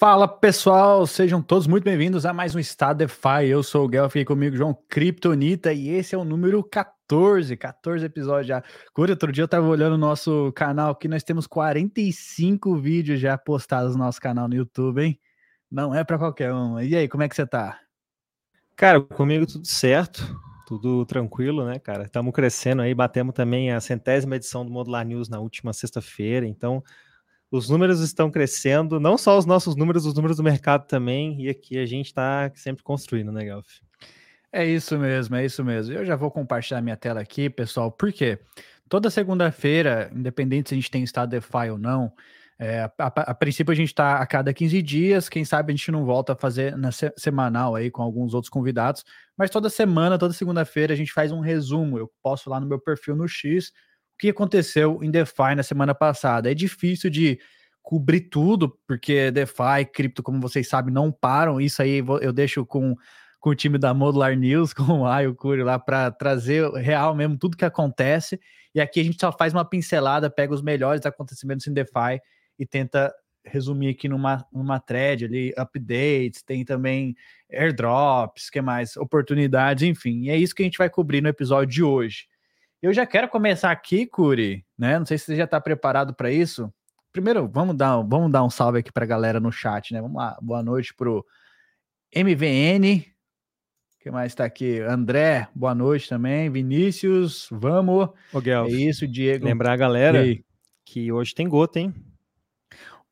Fala pessoal, sejam todos muito bem-vindos a mais um Stadefy. Eu sou o Guel, fiquei comigo João Kryptonita e esse é o número 14, 14 episódios já. Cura, outro dia eu tava olhando o nosso canal aqui, nós temos 45 vídeos já postados no nosso canal no YouTube, hein? Não é para qualquer um. E aí, como é que você tá? Cara, comigo tudo certo, tudo tranquilo, né, cara? Estamos crescendo aí, batemos também a centésima edição do Modular News na última sexta-feira, então os números estão crescendo, não só os nossos números, os números do mercado também, e aqui a gente está sempre construindo, né, Galf? É isso mesmo, é isso mesmo. Eu já vou compartilhar minha tela aqui, pessoal, porque toda segunda-feira, independente se a gente tem estado DeFi ou não, é, a, a, a, princípio a gente está a cada 15 dias, quem sabe a gente não volta a fazer na se, semanal aí com alguns outros convidados, mas toda semana, toda segunda-feira a gente faz um resumo. Eu posto lá no meu perfil no X que aconteceu em DeFi na semana passada. É difícil de cobrir tudo, porque DeFi, cripto, como vocês sabem, não param. Isso aí eu deixo com, com o time da Modular News, com o Ayo Cury lá, para trazer real mesmo tudo que acontece. E aqui a gente só faz uma pincelada, pega os melhores acontecimentos em DeFi e tenta resumir aqui numa, numa thread ali, updates, tem também airdrops, que mais? Oportunidades, enfim. E é isso que a gente vai cobrir no episódio de hoje. Eu já quero começar aqui, Curi, né? Não sei se você já está preparado para isso. Primeiro, vamos dar, vamos dar um salve aqui para a galera no chat, né? Vamos lá, boa noite pro MVN. que mais está aqui? André, boa noite também. Vinícius, vamos. Ô, é isso, Diego. Lembrar a galera que hoje tem gota, hein?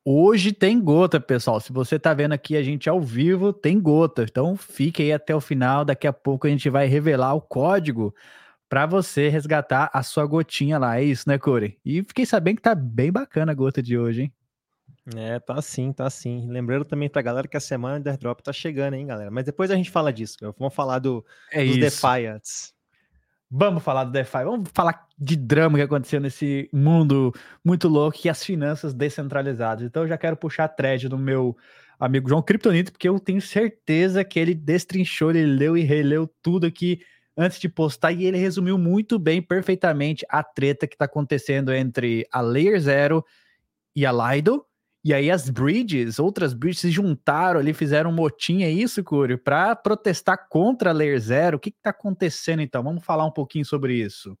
Hoje tem gota, pessoal. Se você está vendo aqui a gente ao vivo, tem gota. Então fique aí até o final. Daqui a pouco a gente vai revelar o código para você resgatar a sua gotinha lá. É isso, né, Corey? E fiquei sabendo que tá bem bacana a gota de hoje, hein? É, tá sim, tá sim. Lembrando também pra galera que a semana de airdrop tá chegando, hein, galera? Mas depois a gente fala disso. Vamos falar do, é dos isso. Defiants. Vamos falar do DeFi, vamos falar de drama que aconteceu nesse mundo muito louco e as finanças descentralizadas. Então eu já quero puxar a thread do meu amigo João Kryptonito, porque eu tenho certeza que ele destrinchou, ele leu e releu tudo aqui antes de postar e ele resumiu muito bem, perfeitamente, a treta que está acontecendo entre a Layer Zero e a Lido. E aí as bridges, outras bridges se juntaram ali, fizeram um motim, é isso, Curio, para protestar contra a Layer Zero. O que está acontecendo então? Vamos falar um pouquinho sobre isso.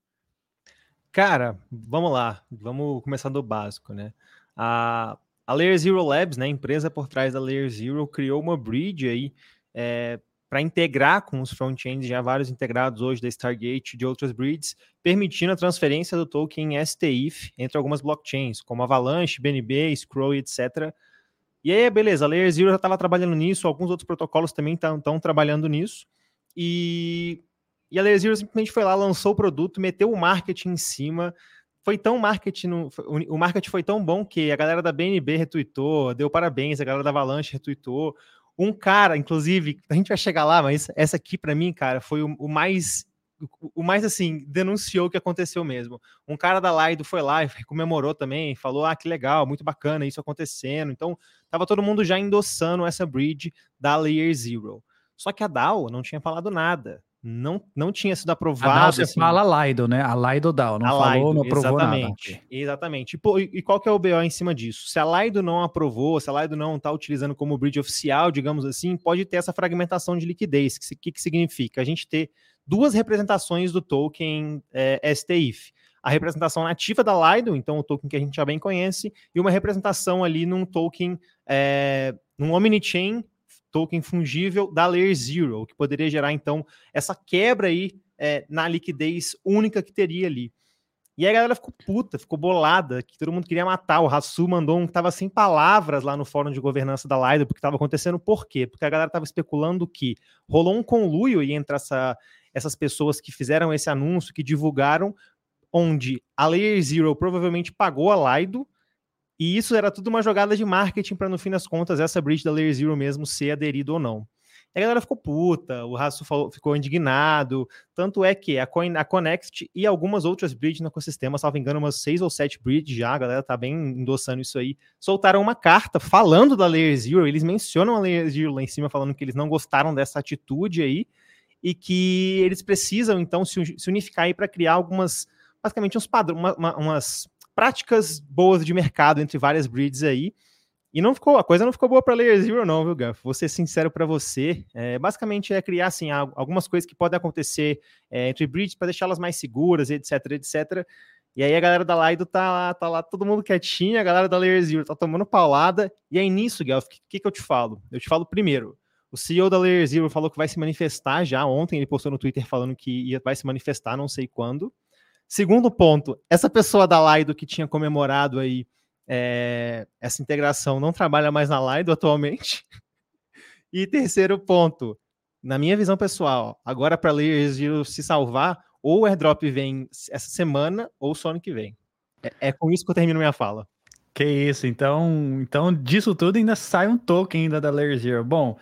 Cara, vamos lá, vamos começar do básico, né? A, a Layer Zero Labs, né, a empresa por trás da Layer Zero, criou uma bridge aí é, para integrar com os front-ends, já vários integrados hoje da Stargate de outras breeds, permitindo a transferência do token STIF entre algumas blockchains, como Avalanche, BNB, Scroll, etc. E aí, beleza, a Layer Zero já estava trabalhando nisso, alguns outros protocolos também estão trabalhando nisso, e, e a Layer Zero simplesmente foi lá, lançou o produto, meteu o marketing em cima, foi tão marketing, no, o marketing foi tão bom que a galera da BNB retweetou, deu parabéns, a galera da Avalanche retweetou, um cara, inclusive, a gente vai chegar lá, mas essa aqui para mim, cara, foi o, o mais o mais assim, denunciou o que aconteceu mesmo. Um cara da Laido foi lá e comemorou também, falou: ah, que legal, muito bacana isso acontecendo. Então, tava todo mundo já endossando essa bridge da Layer Zero. Só que a DAO não tinha falado nada não, não tinha sido aprovado. A DAO você assim, fala Lido, né? A Lido DAO, não a falou, Lido, não aprovou exatamente, nada. Exatamente. E, pô, e, qual que é o BO em cima disso? Se a Lido não aprovou, se a Lido não está utilizando como bridge oficial, digamos assim, pode ter essa fragmentação de liquidez. O que, que, que significa? A gente ter duas representações do token é, STIF. A representação nativa da Lido, então o token que a gente já bem conhece, e uma representação ali num token, é, num Omnichain token fungível da Layer Zero, que poderia gerar, então, essa quebra aí é, na liquidez única que teria ali. E aí a galera ficou puta, ficou bolada, que todo mundo queria matar. O Rassu mandou um que tava sem palavras lá no fórum de governança da Lido, porque estava acontecendo por quê? Porque a galera tava especulando que rolou um conluio entre essa, essas pessoas que fizeram esse anúncio, que divulgaram, onde a Layer Zero provavelmente pagou a Lido, e isso era tudo uma jogada de marketing para, no fim das contas, essa bridge da Layer Zero mesmo ser aderido ou não. E a galera ficou puta, o Raço ficou indignado. Tanto é que a, Coin, a Connect e algumas outras bridges no ecossistema, salvo engano, umas seis ou sete bridges já, a galera tá bem endossando isso aí, soltaram uma carta falando da Layer Zero. Eles mencionam a Layer Zero lá em cima, falando que eles não gostaram dessa atitude aí. e que eles precisam, então, se, unificar para criar algumas, basicamente, uns padrões, uma, uma, umas práticas boas de mercado entre várias breeds aí. E não ficou, a coisa não ficou boa para Layer Zero, não, viu, Gaf? Vou ser sincero para você. É, basicamente é criar assim, algumas coisas que podem acontecer é, entre breeds para deixá-las mais seguras, etc, etc. E aí a galera da Laido tá lá, tá lá todo mundo quietinho, a galera da Layer Zero tá tomando paulada. E aí nisso, Gaf, o que, que, eu te falo? Eu te falo primeiro. O CEO da Layer Zero falou que vai se manifestar já ontem, ele postou no Twitter falando que ia, vai se manifestar, não sei quando. Segundo ponto, essa pessoa da Laido que tinha comemorado aí é, essa integração não trabalha mais na Lido atualmente. E terceiro ponto, na minha visão pessoal, agora para Layers Zero se salvar, ou o airdrop vem essa semana ou só ano que vem. É, é, com isso que eu termino minha fala. Que isso, então, então disso tudo ainda sai um token ainda da Layer Zero. Bom,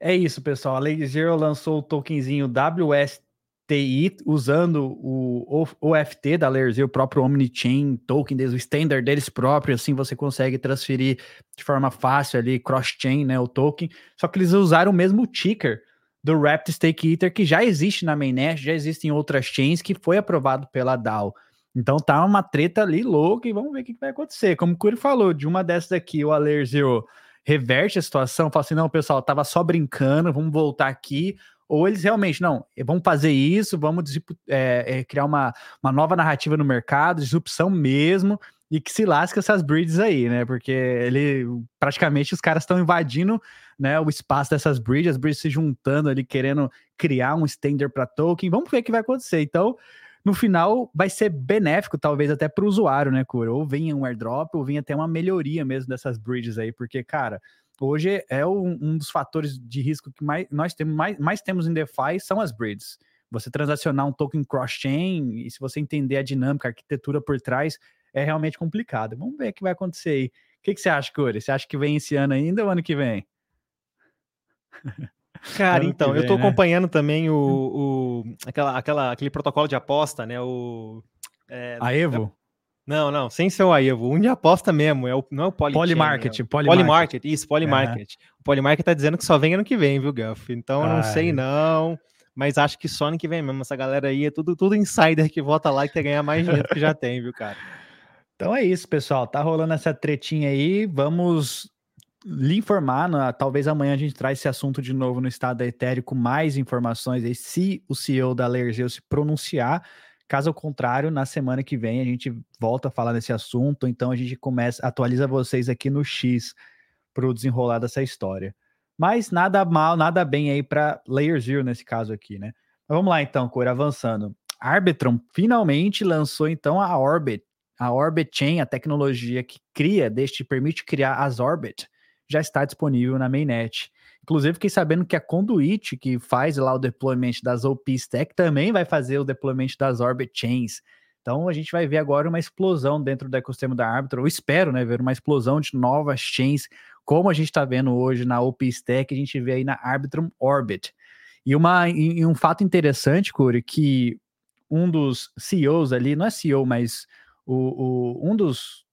é isso, pessoal. A Layer Zero lançou o tokenzinho WS TI usando o OFT da Layer o próprio Omnichain token, o standard deles próprio, assim você consegue transferir de forma fácil ali cross-chain, né, o token. Só que eles usaram o mesmo ticker do Wrapped Stake Ether que já existe na mainnet, já existem outras chains que foi aprovado pela DAO. Então tá uma treta ali louca e vamos ver o que vai acontecer. Como o Curi falou, de uma dessas aqui, o Layer reverte a situação, fala assim: não, pessoal, tava só brincando, vamos voltar aqui ou eles realmente, não, vamos fazer isso, vamos é, criar uma, uma nova narrativa no mercado, disrupção mesmo, e que se lasca essas breeds aí, né? Porque ele praticamente os caras estão invadindo né, o espaço dessas breeds, as breeds se juntando ali, querendo criar um standard para token. Vamos ver o que vai acontecer. Então, no final, vai ser benéfico, talvez até para o usuário, né, Cura? Ou venha um airdrop, ou venha até uma melhoria mesmo dessas bridges aí, porque, cara, hoje é um, um dos fatores de risco que mais, nós temos, mais, mais temos em DeFi são as bridges. Você transacionar um token cross-chain, e se você entender a dinâmica, a arquitetura por trás, é realmente complicado. Vamos ver o que vai acontecer aí. O que, que você acha, Corey? Você acha que vem esse ano ainda ou ano que vem? Cara, então, vem, eu tô né? acompanhando também o, o, aquela, aquela, aquele protocolo de aposta, né? O. É, a Evo? Não, não, sem ser o Aevo. Um de aposta mesmo, é o, não é o Polychain. Polymarket, é Polymarket. Polymarket, isso, Polymarket. Uhum. O Polymarket tá dizendo que só vem ano que vem, viu, Guff? Então, eu não sei não, mas acho que só ano que vem mesmo. Essa galera aí é tudo, tudo insider que vota lá e quer ganhar mais dinheiro que já tem, viu, cara? Então é isso, pessoal. Tá rolando essa tretinha aí. Vamos lhe informar. Na, talvez amanhã a gente traz esse assunto de novo no estado da Ethereum com mais informações aí, se o CEO da Layers se pronunciar. Caso contrário, na semana que vem a gente volta a falar desse assunto, então a gente começa, atualiza vocês aqui no X para o desenrolar dessa história. Mas nada mal, nada bem aí para Layer Zero nesse caso aqui, né? Mas vamos lá então, Cor, avançando. Arbitrum finalmente lançou então a Orbit, a Orbit Chain, a tecnologia que cria, deixa, permite criar as Orbit, já está disponível na mainnet. Inclusive, fiquei sabendo que a Conduit, que faz lá o deployment das OP Stack, também vai fazer o deployment das Orbit Chains. Então, a gente vai ver agora uma explosão dentro do ecossistema da Arbitrum. Eu espero, né, ver uma explosão de novas chains, como a gente está vendo hoje na OP Stack, a gente vê aí na Arbitrum Orbit. E, uma, e um fato interessante, Curi, que um dos CEOs ali, não é CEO, mas o, o, um dos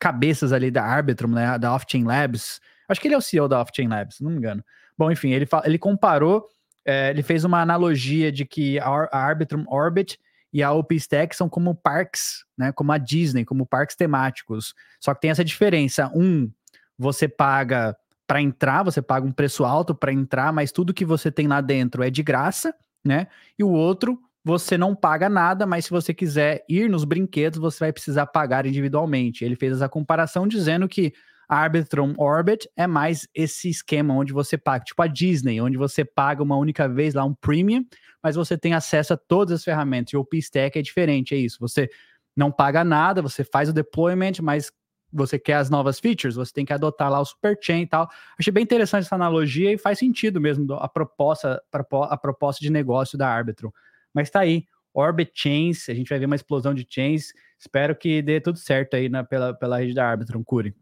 cabeças ali da Arbitrum, né, da Off-Chain Labs, Acho que ele é o CEO da Off-Chain Labs, não me engano. Bom, enfim, ele, ele comparou, é, ele fez uma analogia de que a, Arbitrum Orbit e a OpenStack são como parques, né? Como a Disney, como parques temáticos. Só que tem essa diferença. Um, você paga para entrar, você paga um preço alto para entrar, mas tudo que você tem lá dentro é de graça, né? E o outro, você não paga nada, mas se você quiser ir nos brinquedos, você vai precisar pagar individualmente. Ele fez essa comparação dizendo que a Arbitrum Orbit é mais esse esquema onde você paga, tipo a Disney, onde você paga uma única vez lá um premium, mas você tem acesso a todas as ferramentas. E o OpenStack é diferente, é isso. Você não paga nada, você faz o deployment, mas você quer as novas features, você tem que adotar lá o Superchain e tal. Achei bem interessante essa analogia e faz sentido mesmo a proposta, a proposta de negócio da Arbitrum. Mas tá aí, Orbit Chains, a gente vai ver uma explosão de chains. Espero que dê tudo certo aí na, pela, pela rede da Arbitrum, Curi.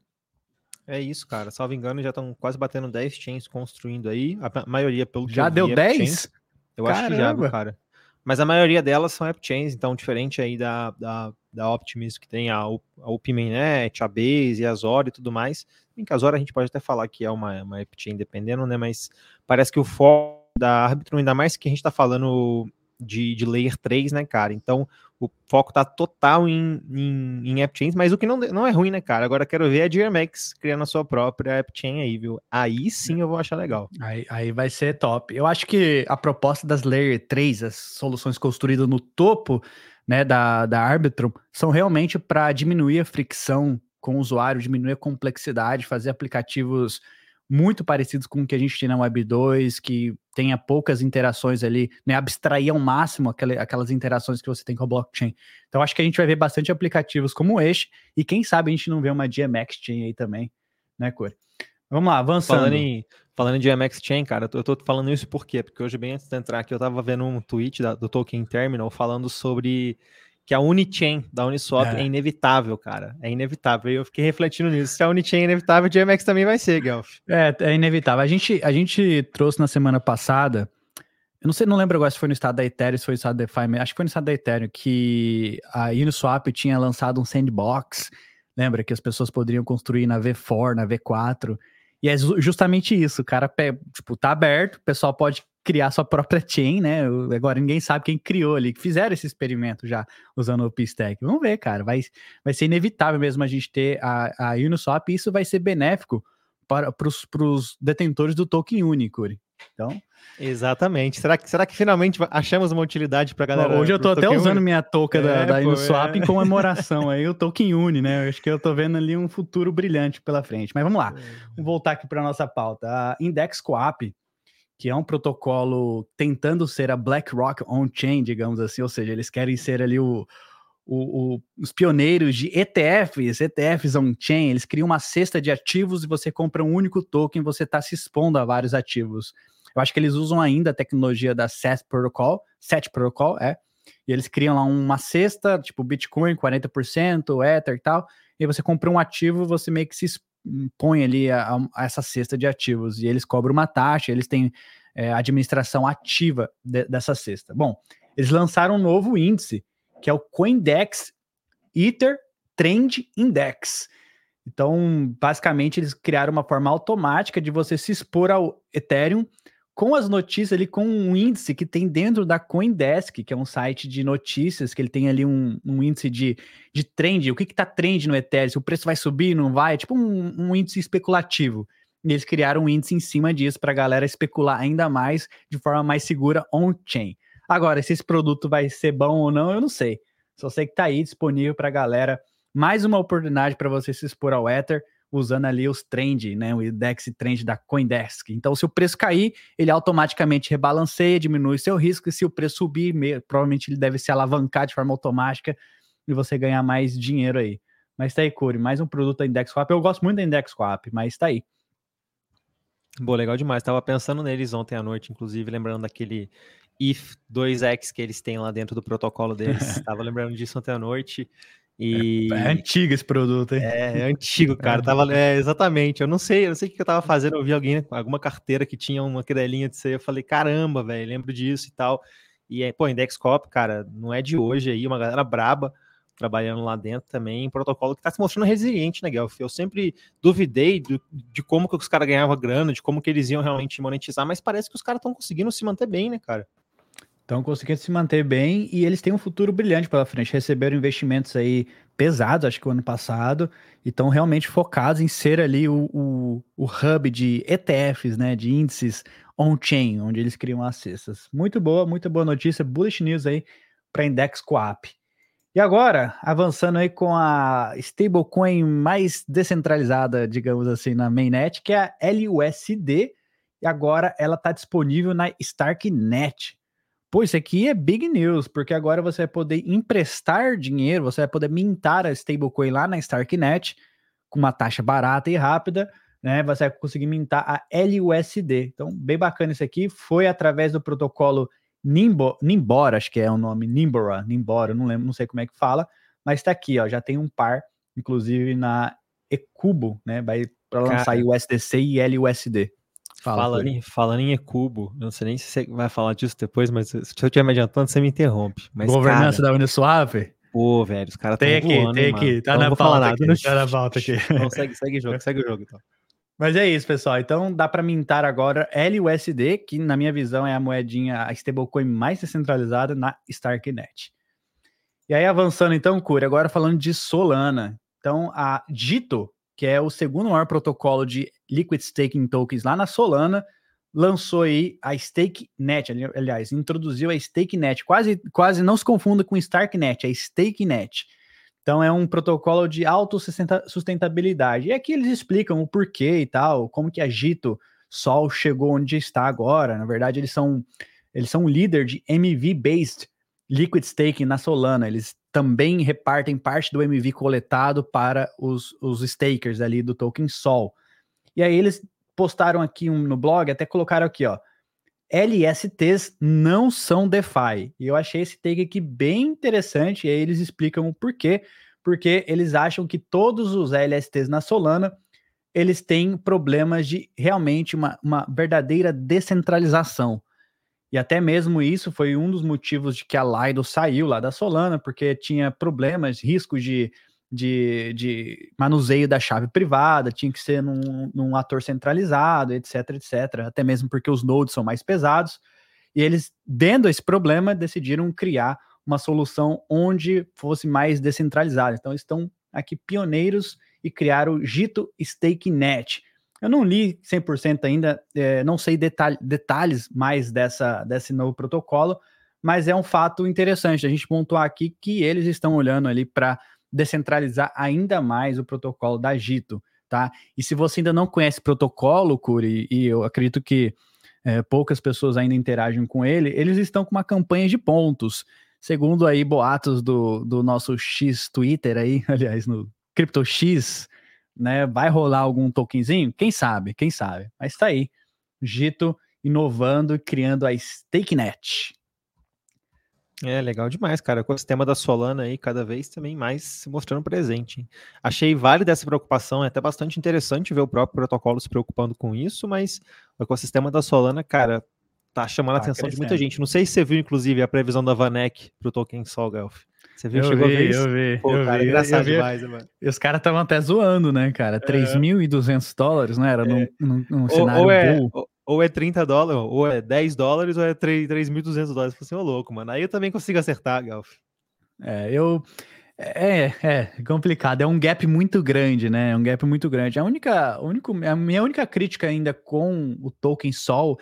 É isso, cara. Salvo engano, já estão quase batendo 10 chains construindo aí. A maioria, pelo que Já deu 10? Chains. Eu Caramba. acho que já, cara. Mas a maioria delas são app chains, então diferente aí da, da, da Optimism, que tem a, a a Base, a Zora e tudo mais. Em que a Zora a gente pode até falar que é uma, uma app chain dependendo, né? Mas parece que o foco da Arbitrum, ainda mais que a gente está falando de, de Layer 3, né, cara? Então, o foco tá total em, em, em AppChains, mas o que não, não é ruim, né, cara? Agora quero ver a DMX criando a sua própria AppChain aí, viu? Aí sim eu vou achar legal. Aí, aí vai ser top. Eu acho que a proposta das Layer 3, as soluções construídas no topo né, da, da Arbitrum, são realmente para diminuir a fricção com o usuário, diminuir a complexidade, fazer aplicativos muito parecidos com o que a gente tem na Web 2, que tenha poucas interações ali, né, abstrair ao máximo aquelas interações que você tem com a blockchain. Então acho que a gente vai ver bastante aplicativos como este, e quem sabe a gente não vê uma GMX Chain aí também, né, Corey? Vamos lá, avançando. Falando em, falando em Chain, cara, eu tô, eu tô, falando isso por quê? Porque hoje, bem antes de entrar aqui, eu tava vendo um tweet da, do Token Terminal falando sobre que a Unichain da Uniswap é. é. inevitável, cara. É inevitável. E eu fiquei refletindo nisso. Se a Unichain é inevitável, o GMX também vai ser, Guelph. É, é inevitável. A gente, a gente trouxe na semana passada, eu não sei, não lembro agora se foi no estado da Ethereum, se foi no estado da DeFi, acho que foi no estado da Ethereum, que a Uniswap tinha lançado um sandbox, lembra, que as pessoas poderiam construir na V4, na V4, e é justamente isso, o cara, tipo, tá aberto, o pessoal pode criar sua própria chain, né? Agora ninguém sabe quem criou ali, que fizeram esse experimento já usando o P-Stack. Vamos ver, cara. Vai, vai ser inevitável mesmo a gente ter a, a Uniswap e isso vai ser benéfico para os detentores do token único. Então. Exatamente. Será que, será que finalmente achamos uma utilidade para galera? Hoje eu tô até usando minha touca é, da, da Uniswap é. em comemoração aí, o token Uni, né? Eu acho que eu tô vendo ali um futuro brilhante pela frente. Mas vamos lá. É. Vamos voltar aqui para nossa pauta. A Index Coap que é um protocolo tentando ser a BlackRock on-chain, digamos assim, ou seja, eles querem ser ali o, o, o, os pioneiros de ETFs, ETFs on-chain, eles criam uma cesta de ativos e você compra um único token, você está se expondo a vários ativos. Eu acho que eles usam ainda a tecnologia da SET Protocol, SET Protocol, é, e eles criam lá uma cesta, tipo Bitcoin, 40%, Ether e tal, e você compra um ativo, você meio que se põe ali a, a, essa cesta de ativos e eles cobram uma taxa, eles têm é, administração ativa de, dessa cesta. Bom, eles lançaram um novo índice, que é o Coindex Ether Trend Index. Então, basicamente, eles criaram uma forma automática de você se expor ao Ethereum com as notícias ali, com um índice que tem dentro da Coindesk, que é um site de notícias, que ele tem ali um, um índice de, de trend, o que está trend no Ethereum, se o preço vai subir, não vai, é tipo um, um índice especulativo. E eles criaram um índice em cima disso para a galera especular ainda mais, de forma mais segura on-chain. Agora, se esse produto vai ser bom ou não, eu não sei. Só sei que está aí disponível para a galera. Mais uma oportunidade para você se expor ao Ether usando ali os trend, né, o index trend da CoinDesk. Então, se o preço cair, ele automaticamente rebalanceia, diminui seu risco, e se o preço subir, provavelmente ele deve se alavancar de forma automática e você ganhar mais dinheiro aí. Mas tá aí, Curi, mais um produto da Index Swap. Eu gosto muito da Index Swap, mas tá aí. Boa, legal demais. Tava pensando neles ontem à noite, inclusive, lembrando daquele if 2x que eles têm lá dentro do protocolo deles. Tava lembrando disso ontem à noite. E... É, é, antigo esse produto, hein? É, é antigo, cara. É. Tava, é, exatamente. Eu não sei, eu não sei o que eu tava fazendo. Eu vi alguém, alguma carteira que tinha uma querelinha de ser. Eu falei, caramba, velho, lembro disso e tal. E, é, pô, Indexcop, cara, não é de hoje aí, uma galera braba trabalhando lá dentro também, protocolo que tá se mostrando resiliente, né, Guelph? Eu sempre duvidei do, de como que os caras ganhavam grana, de como que eles iam realmente monetizar, mas parece que os caras estão conseguindo se manter bem, né, cara? Estão conseguindo se manter bem e eles têm um futuro brilhante pela frente. Receberam investimentos aí pesados, acho que o ano passado, e estão realmente focados em ser ali o, o, o hub de ETFs, né, de índices on-chain, onde eles criam as cestas. Muito boa, muito boa notícia, bullish news aí para Index Coap. E agora, avançando aí com a stablecoin mais descentralizada, digamos assim, na mainnet, que é a LUSD, e agora ela está disponível na Starknet. Pô, isso aqui é big news, porque agora você vai poder emprestar dinheiro, você vai poder mintar a stablecoin lá na Starknet com uma taxa barata e rápida, né? Você vai conseguir mintar a LUSD. Então, bem bacana isso aqui. Foi através do protocolo Nimbo, Nimbora, acho que é o nome, Nimbora, Nimbora, não lembro, não sei como é que fala, mas está aqui, ó, já tem um par, inclusive na Ecubo, né? Vai para lançar o USDC e LUSD. Fala, falando, em, falando em Ecubo, não sei nem se você vai falar disso depois, mas se eu estiver me adiantando, você me interrompe. Mas, Governança cara, da Uniswap? Pô, velho, os caras estão voando, Tem aqui, tem aqui, tá na pauta aqui, tá na pauta aqui. Então segue, segue o jogo, segue o jogo então. Mas é isso, pessoal. Então dá para mintar agora LUSD, que na minha visão é a moedinha, a stablecoin mais descentralizada na Starknet. E aí avançando então, Curi, agora falando de Solana. Então a Dito, que é o segundo maior protocolo de liquid staking tokens lá na Solana, lançou aí a StakeNet, aliás, introduziu a StakeNet. Quase, quase não se confunda com StarkNet, é StakeNet. Então é um protocolo de autossustentabilidade. E aqui eles explicam o porquê e tal, como que a Gito Sol chegou onde está agora. Na verdade, eles são eles são um líder de MV-based liquid staking na Solana. Eles também repartem parte do MV coletado para os, os stakers ali do token Sol. E aí eles postaram aqui um, no blog, até colocaram aqui, ó. LSTs não são DeFi. E eu achei esse take aqui bem interessante, e aí eles explicam o porquê. Porque eles acham que todos os LSTs na Solana eles têm problemas de realmente uma, uma verdadeira descentralização. E até mesmo isso foi um dos motivos de que a Lido saiu lá da Solana, porque tinha problemas, riscos de de, de manuseio da chave privada, tinha que ser num, num ator centralizado, etc, etc. Até mesmo porque os nodes são mais pesados. E eles, vendo esse problema, decidiram criar uma solução onde fosse mais descentralizado. Então, estão aqui pioneiros e criaram o Gito StakeNet. Eu não li 100% ainda, é, não sei detalhe, detalhes mais dessa, desse novo protocolo, mas é um fato interessante a gente pontuar aqui que eles estão olhando ali para descentralizar ainda mais o protocolo da Gito, tá? E se você ainda não conhece protocolo, Curi, e eu acredito que é, poucas pessoas ainda interagem com ele, eles estão com uma campanha de pontos. Segundo aí boatos do, do nosso X Twitter aí, aliás, no CryptoX, né? Vai rolar algum tokenzinho? Quem sabe, quem sabe. Mas tá aí. Gito inovando e criando a StakeNet. É legal demais, cara. O ecossistema da Solana aí cada vez também mais se mostrando presente. Achei válida essa preocupação, é até bastante interessante ver o próprio protocolo se preocupando com isso, mas o ecossistema da Solana, cara, tá chamando tá a atenção crescendo. de muita gente. Não sei se você viu, inclusive, a previsão da Vanek pro token Sol, Gelf. Você viu? Eu chegou vi, a ver isso? Eu vi, Pô, eu cara, vi. Engraçado eu vi. demais, mano. E os caras estavam até zoando, né, cara? 3.200 é. dólares, não era? É. Num, num, num cenário ou, ou é, bull ou é 30 dólares, ou é 10 dólares, ou é 3.200 dólares. Você é louco, mano. Aí eu também consigo acertar, Galf. É, eu. É, é complicado. É um gap muito grande, né? É um gap muito grande. A única, único, a minha única crítica ainda com o token Sol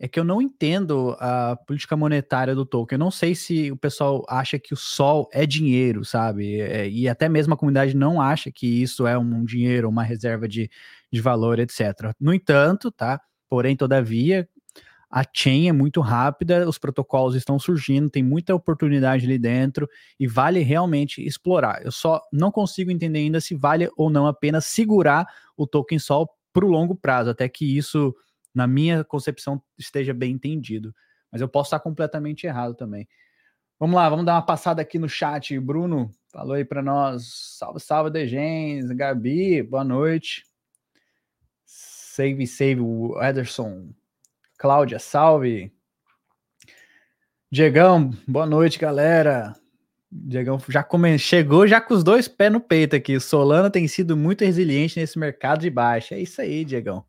é que eu não entendo a política monetária do token. Eu não sei se o pessoal acha que o Sol é dinheiro, sabe? É, e até mesmo a comunidade não acha que isso é um dinheiro, uma reserva de, de valor, etc. No entanto, tá? Porém, todavia, a chain é muito rápida, os protocolos estão surgindo, tem muita oportunidade ali dentro e vale realmente explorar. Eu só não consigo entender ainda se vale ou não apenas segurar o token Sol para o longo prazo, até que isso, na minha concepção, esteja bem entendido. Mas eu posso estar completamente errado também. Vamos lá, vamos dar uma passada aqui no chat. Bruno falou aí para nós. Salve, salve, Degens. Gabi, boa noite. Save, save o Ederson. Cláudia, salve. Diegão, boa noite, galera. Diegão já come... chegou já com os dois pés no peito aqui. Solana tem sido muito resiliente nesse mercado de baixa. É isso aí, Diegão.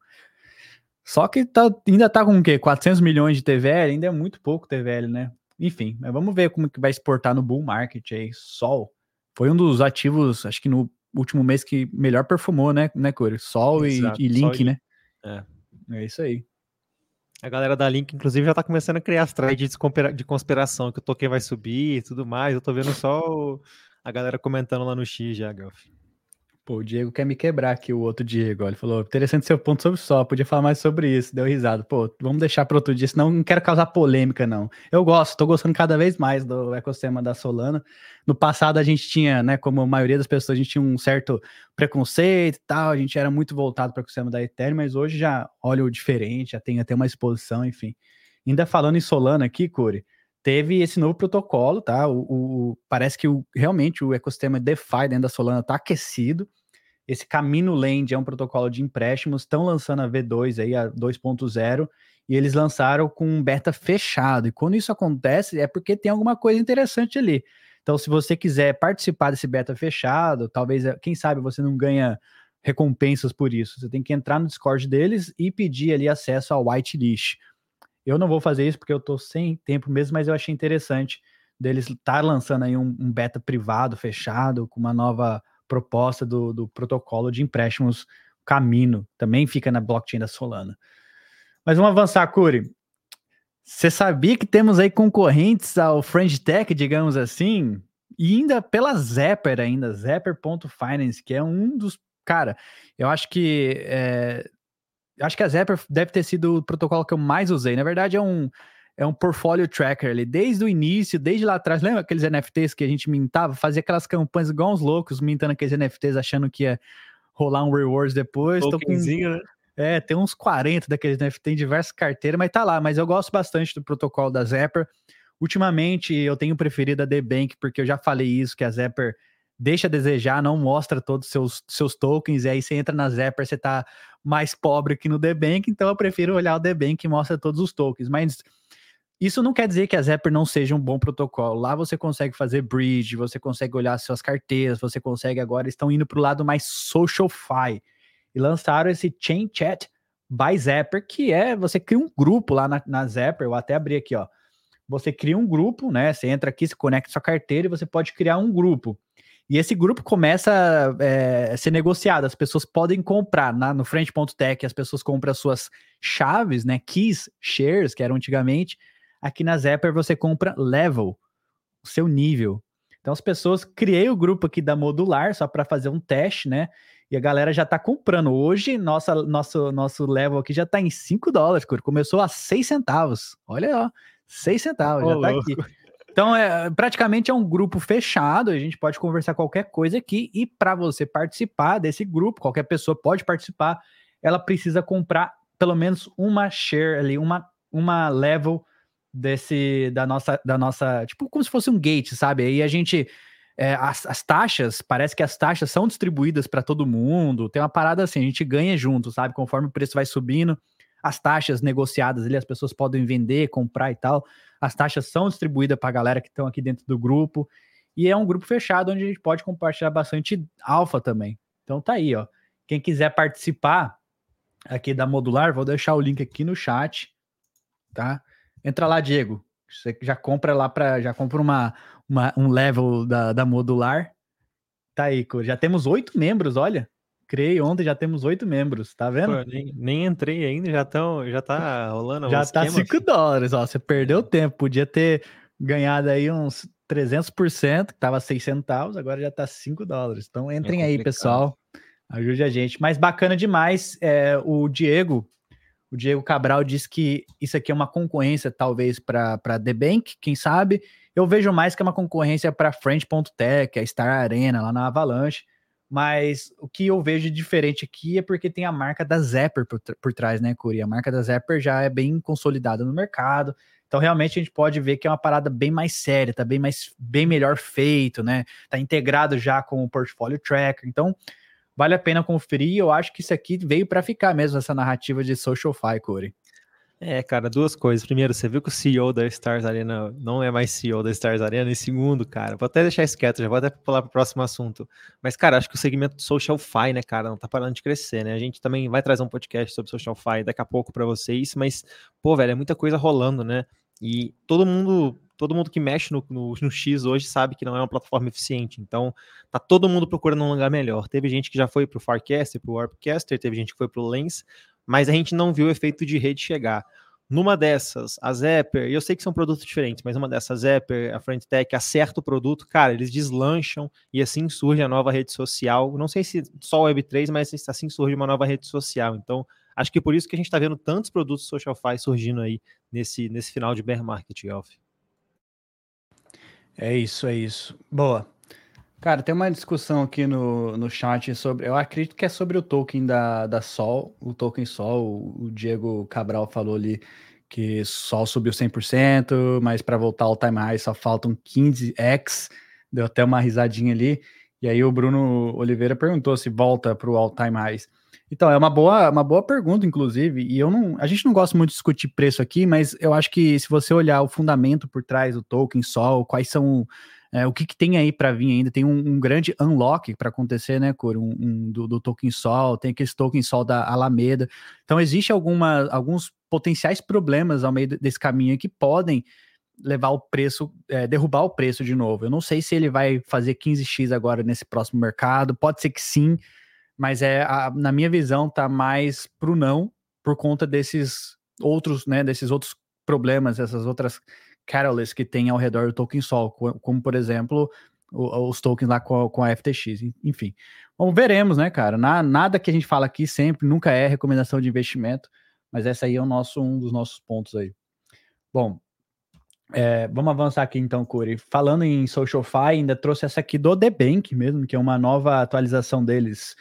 Só que tá, ainda tá com o quê? 400 milhões de TVL? Ainda é muito pouco TVL, né? Enfim, mas vamos ver como que vai exportar no bull market aí. Sol foi um dos ativos, acho que no último mês que melhor performou, né, né Corey? Sol e, e, Link, Sol né? É. É isso aí. A galera da Link, inclusive, já tá começando a criar as threads de conspiração, que o token vai subir e tudo mais. Eu tô vendo só o... a galera comentando lá no X já, Gelf. Pô, o Diego quer me quebrar aqui, o outro Diego. Ele falou: interessante seu ponto sobre só, podia falar mais sobre isso. Deu risada. Pô, vamos deixar para outro dia, senão não quero causar polêmica, não. Eu gosto, tô gostando cada vez mais do ecossistema da Solana. No passado a gente tinha, né, como a maioria das pessoas, a gente tinha um certo preconceito e tal, a gente era muito voltado para o ecossistema da Ethereum, mas hoje já olho diferente, já tem até uma exposição, enfim. Ainda falando em Solana aqui, Corey, teve esse novo protocolo, tá? O, o parece que o, realmente o ecossistema DeFi dentro da Solana está aquecido. Esse Camino Land é um protocolo de empréstimos, estão lançando a V2 aí, a 2.0, e eles lançaram com um beta fechado. E quando isso acontece, é porque tem alguma coisa interessante ali. Então, se você quiser participar desse beta fechado, talvez, quem sabe, você não ganha recompensas por isso. Você tem que entrar no Discord deles e pedir ali acesso ao whitelist. Eu não vou fazer isso porque eu tô sem tempo mesmo, mas eu achei interessante deles estar tá lançando aí um, um, beta privado, fechado, com uma nova proposta do, do protocolo de empréstimos Camino. Também fica na blockchain da Solana. Mas vamos avançar, Curi. Você sabia que temos aí concorrentes ao Fringe Tech, digamos assim, e ainda pela Zapper ainda, Zapper.finance, que é um dos, cara, eu acho que é, acho que a Zapper deve ter sido o protocolo que eu mais usei. Na verdade, é um é um portfólio tracker ali, desde o início, desde lá atrás. Lembra aqueles NFTs que a gente mintava? Fazia aquelas campanhas igual uns loucos, mintando aqueles NFTs, achando que ia rolar um rewards depois. Tô com, né? É, tem uns 40 daqueles NFTs em diversas carteiras, mas tá lá. Mas eu gosto bastante do protocolo da Zapper. Ultimamente, eu tenho preferido a The Bank, porque eu já falei isso, que a Zapper deixa a desejar, não mostra todos os seus, seus tokens, e aí você entra na Zapper, você tá mais pobre que no The Bank, então eu prefiro olhar o The Bank que mostra todos os tokens. Mas isso não quer dizer que a Zapper não seja um bom protocolo. Lá você consegue fazer bridge, você consegue olhar suas carteiras, você consegue agora, estão indo para o lado mais socialfy. E lançaram esse Chain Chat by Zapper, que é, você cria um grupo lá na, na Zapper, eu até abri aqui, ó. Você cria um grupo, né? Você entra aqui, se conecta sua carteira e você pode criar um grupo. E esse grupo começa é, a ser negociado. As pessoas podem comprar na, no Frente.tech, as pessoas compram as suas chaves, né? Keys, shares, que eram antigamente. Aqui na Zapper você compra level, o seu nível. Então as pessoas criei o grupo aqui da Modular só para fazer um teste, né? E a galera já tá comprando. Hoje, nossa, nosso, nosso level aqui já tá em 5 dólares, começou a 6 centavos. Olha, ó, 6 centavos, já tá aqui. Então, é, praticamente é um grupo fechado, a gente pode conversar qualquer coisa aqui, e para você participar desse grupo, qualquer pessoa pode participar, ela precisa comprar pelo menos uma share ali, uma, uma level desse da nossa da nossa tipo como se fosse um gate sabe? Aí a gente é, as, as, taxas parece que as taxas são distribuídas para todo mundo tem uma parada assim a gente ganha junto sabe? Conforme o preço vai subindo as taxas negociadas ali as pessoas podem vender comprar e tal as taxas são distribuídas para a galera que estão aqui dentro do grupo e é um grupo fechado onde a gente pode compartilhar bastante alfa também então tá aí ó quem quiser participar aqui da modular vou deixar o link aqui no chat tá Entra lá, Diego. Você já compra lá para já compra uma, uma, um level da, da modular. Tá aí, já temos oito membros, olha. Criei ontem, já temos oito membros, tá vendo? Pô, nem, nem, entrei ainda, já, tão, já tá rolando. Já tá 5 dólares, ó. Você perdeu tempo, podia ter ganhado aí uns 300%, que tava 6 centavos, agora já tá 5 dólares. Então entrem é aí, pessoal. Ajude a gente. Mas bacana demais. É, o Diego, o Diego Cabral disse que isso aqui é uma concorrência, talvez, para The Bank, quem sabe. Eu vejo mais que é uma concorrência para Friend.tech, a Star Arena, lá na Avalanche. Mas o que eu vejo diferente aqui é porque tem a marca da Zapper por, por trás, né, Curi? A marca da Zapper já é bem consolidada no mercado. Então, realmente, a gente pode ver que é uma parada bem mais séria, tá bem, mais, bem melhor feito, né? Tá integrado já com o portfólio tracker. Então, vale a pena conferir. Eu acho que isso aqui veio para ficar mesmo, essa narrativa de Social Fi, Corey. É, cara, duas coisas. Primeiro, você viu que o CEO da Stars Arena não é mais CEO da Stars Arena. E segundo, cara, vou até deixar isso quieto, já vou até pular para o próximo assunto. Mas, cara, acho que o segmento Social Fi, né, cara, não tá parando de crescer, né? A gente também vai trazer um podcast sobre Social Fi daqui a pouco para vocês, mas, pô, velho, é muita coisa rolando, né? E todo mundo todo mundo que mexe no, no, no, X hoje sabe que não é uma plataforma eficiente. Então, tá todo mundo procurando um lugar melhor. Teve gente que já foi para o Farcaster, para o Warpcaster, teve gente que foi para o Lens, mas a gente não viu o efeito de rede chegar. Numa dessas, a Zapper, e eu sei que são produtos diferentes, mas uma dessas, a Zapper, a FriendTech, acerta o produto, cara, eles deslancham e assim surge a nova rede social. Não sei se só Web3, mas assim surge uma nova rede social. Então, acho que por isso que a gente está vendo tantos produtos SocialFi surgindo aí nesse, nesse final de bear market, Elf. É isso, é isso. Boa. Cara, tem uma discussão aqui no, no chat sobre. Eu acredito que é sobre o token da, da Sol, o token Sol. O, Diego Cabral falou ali que Sol subiu 100%, mas para voltar ao time high só faltam 15x. Deu até uma risadinha ali. E aí o Bruno Oliveira perguntou se volta para o all time highs. Então, é uma boa, uma boa pergunta, inclusive, e eu não. A gente não gosta muito de discutir preço aqui, mas eu acho que se você olhar o fundamento por trás do token Sol, quais são É, o que, que, tem aí para vir ainda? Tem um, um grande unlock para acontecer, né, Cor? Um, um, do, do token Sol, tem aquele token Sol da Alameda. Então, existe alguma, alguns potenciais problemas ao meio desse caminho que podem levar o preço, é, derrubar o preço de novo. Eu não sei se ele vai fazer 15x agora nesse próximo mercado, pode ser que sim, mas é a, na minha visão tá mais pro não por conta desses outros, né, desses outros problemas, essas outras catalysts que tem ao redor do token Sol, como por exemplo os tokens lá com a, FTX, enfim. Bom, veremos, né, cara? Na, nada que a gente fala aqui sempre nunca é recomendação de investimento, mas essa aí é o nosso, um dos nossos pontos aí. Bom, é, vamos avançar aqui então, Curi. Falando em SocialFi, ainda trouxe essa aqui do The Bank mesmo, que é uma nova atualização deles.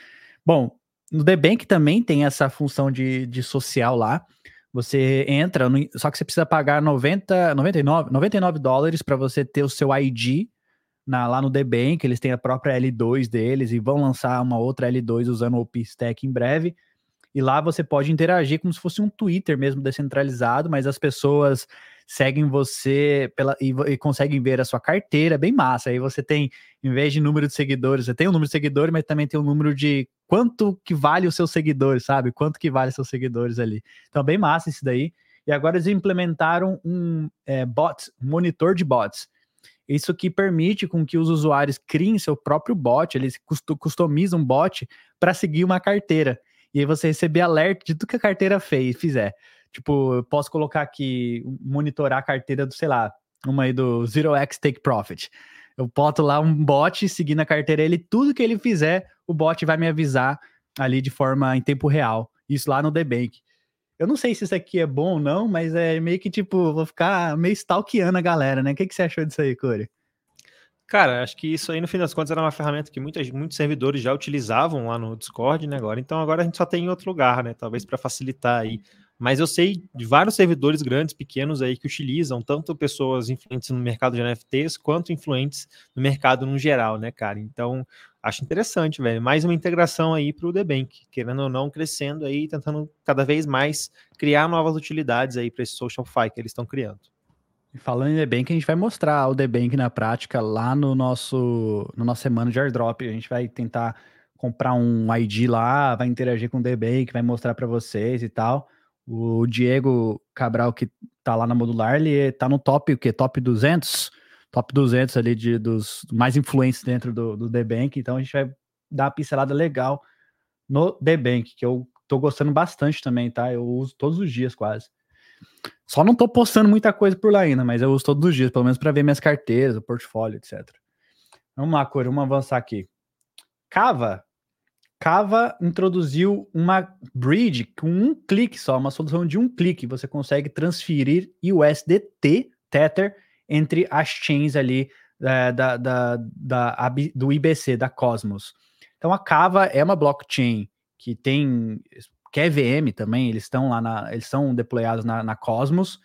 Bom, no The Bank também tem essa função de, de social lá. Você entra, no, só que você precisa pagar 90, 99, 99 dólares para você ter o seu ID na, lá no The Bank. Eles têm a própria L2 deles e vão lançar uma outra L2 usando o OpenStack em breve. E lá você pode interagir como se fosse um Twitter mesmo descentralizado, mas as pessoas seguem você pela, e, e, conseguem ver a sua carteira, bem massa. Aí você tem, em vez de número de seguidores, você tem o um número de seguidores, mas também tem o um número de quanto que vale os seus seguidores, sabe? Quanto que vale os seus seguidores ali. Então, bem massa isso daí. E agora eles implementaram um é, bot, monitor de bots. Isso que permite com que os usuários criem seu próprio bot, eles customizam um bot para seguir uma carteira. E aí você receber alerta de tudo que a carteira fez, fizer. Tipo, eu posso colocar aqui, monitorar a carteira do, sei lá, uma aí do Zero X Take Profit. Eu boto lá um bot seguindo a carteira ele, tudo que ele fizer, o bot vai me avisar ali de forma em tempo real. Isso lá no The Bank. Eu não sei se isso aqui é bom ou não, mas é meio que tipo, vou ficar meio stalkeando a galera, né? O que, que você achou disso aí, Corey? Cara, acho que isso aí, no fim das contas, era uma ferramenta que muitas, muitos servidores já utilizavam lá no Discord, né? Agora, então agora a gente só tem em outro lugar, né? Talvez para facilitar aí mas eu sei de vários servidores grandes, pequenos aí que utilizam tanto pessoas influentes no mercado de NFTs quanto influentes no mercado no geral, né, cara? Então, acho interessante, velho. Mais uma integração aí para o The Bank, querendo ou não, crescendo aí, tentando cada vez mais criar novas utilidades aí para esse SocialFi que eles estão criando. Falando em The Bank, a gente vai mostrar o The Bank na prática lá no nosso, no nosso semana de airdrop. A gente vai tentar comprar um ID lá, vai interagir com o The Bank, vai mostrar para vocês e tal. O Diego Cabral, que tá lá na modular, ele tá no top, o quê? Top 200? Top 200 ali de, dos mais influentes dentro do, do The Bank. Então a gente vai dar uma pincelada legal no The Bank, que eu tô gostando bastante também, tá? Eu uso todos os dias quase. Só não tô postando muita coisa por lá ainda, mas eu uso todos os dias, pelo menos para ver minhas carteiras, o portfólio, etc. Vamos lá, Cor, vamos avançar aqui. Cava Cava introduziu uma bridge com um clique só, uma solução de um clique. Você consegue transferir USDT, Tether, entre as chains ali é, da, da, da, do IBC, da Cosmos. Então a Cava é uma blockchain que tem, que é também, eles estão lá na, eles são deployados na, na Cosmos,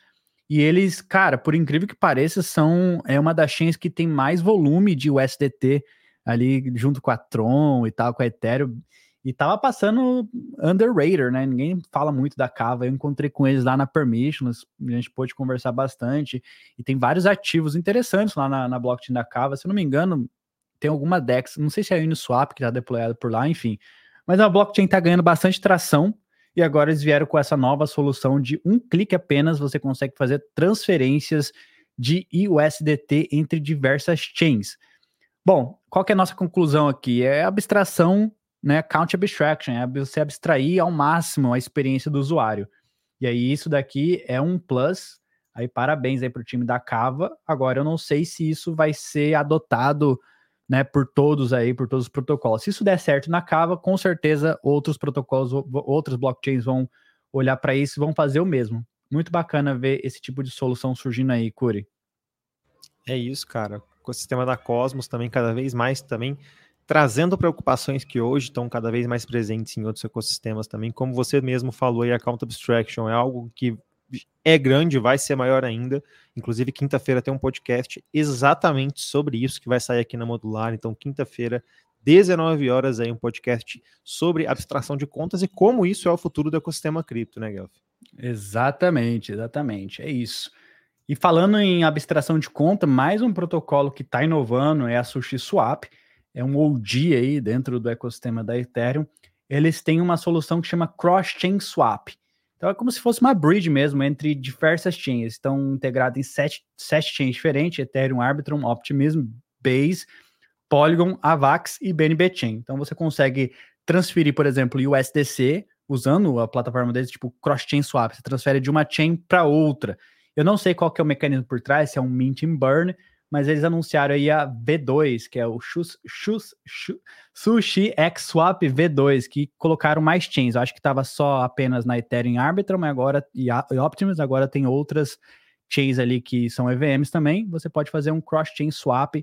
e eles, cara, por incrível que pareça, são é uma das chains que tem mais volume de USDT ali junto com a Tron e tal, com a Ethereum, e tava passando underrated, né? Ninguém fala muito da Cava. Eu encontrei com eles lá na Permissions, a gente pôde conversar bastante, e tem vários ativos interessantes lá na, na blockchain da Cava. Se não me engano, tem alguma DEX, não sei se é a Uniswap que tá deployada por lá, enfim. Mas a blockchain tá ganhando bastante tração, e agora eles vieram com essa nova solução de um clique apenas, você consegue fazer transferências de USDT entre diversas chains. Bom, qual é a nossa conclusão aqui? É abstração, né? Count abstraction, é você abstrair ao máximo a experiência do usuário. E aí isso daqui é um plus. Aí parabéns aí para o time da Cava. Agora eu não sei se isso vai ser adotado, né, por todos aí, por todos os protocolos. Se isso der certo na Cava, com certeza outros protocolos, outras blockchains vão olhar para isso e vão fazer o mesmo. Muito bacana ver esse tipo de solução surgindo aí, Curi. É isso, cara ecossistema da Cosmos também cada vez mais também trazendo preocupações que hoje estão cada vez mais presentes em outros ecossistemas também. Como você mesmo falou, a Account Abstraction é algo que é grande, vai ser maior ainda. Inclusive, quinta-feira tem um podcast exatamente sobre isso que vai sair aqui na Modular. Então, quinta-feira, 19 horas aí, um podcast sobre abstração de contas e como isso é o futuro do ecossistema cripto, né, Guelph? Exatamente, exatamente. É isso. E falando em abstração de conta, mais um protocolo que está inovando é a SushiSwap, é um OG aí dentro do ecossistema da Ethereum. Eles têm uma solução que chama Cross-Chain Swap. Então é como se fosse uma bridge mesmo entre diversas chains. Estão integrados em sete, sete chains diferentes: Ethereum, Arbitrum, Optimism, Base, Polygon, Avax e BNB Chain. Então você consegue transferir, por exemplo, USDC usando a plataforma deles, tipo cross-chain swap. Você transfere de uma chain para outra. Eu não sei qual que é o mecanismo por trás, se é um mint and burn, mas eles anunciaram aí a V2, que é o Shus, Shus, Shus, Sushi X Swap V2, que colocaram mais chains. Eu acho que estava só apenas na Ethereum Arbitrum agora, e, e Optimus, agora tem outras chains ali que são EVMs também. Você pode fazer um cross-chain swap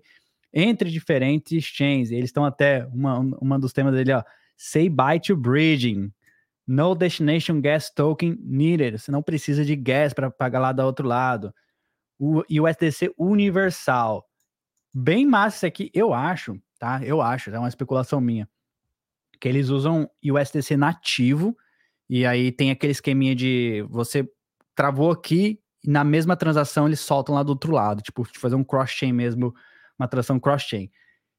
entre diferentes chains. Eles estão até, uma, uma dos temas dele, ó, say bye to bridging. No destination gas token needed. Você não precisa de gas para pagar lá do outro lado o USDC universal. Bem massa isso aqui, eu acho, tá? Eu acho, é uma especulação minha. Que eles usam USDC nativo, e aí tem aquele esqueminha de você travou aqui, e na mesma transação eles soltam lá do outro lado, tipo, fazer um cross-chain mesmo, uma transação cross-chain.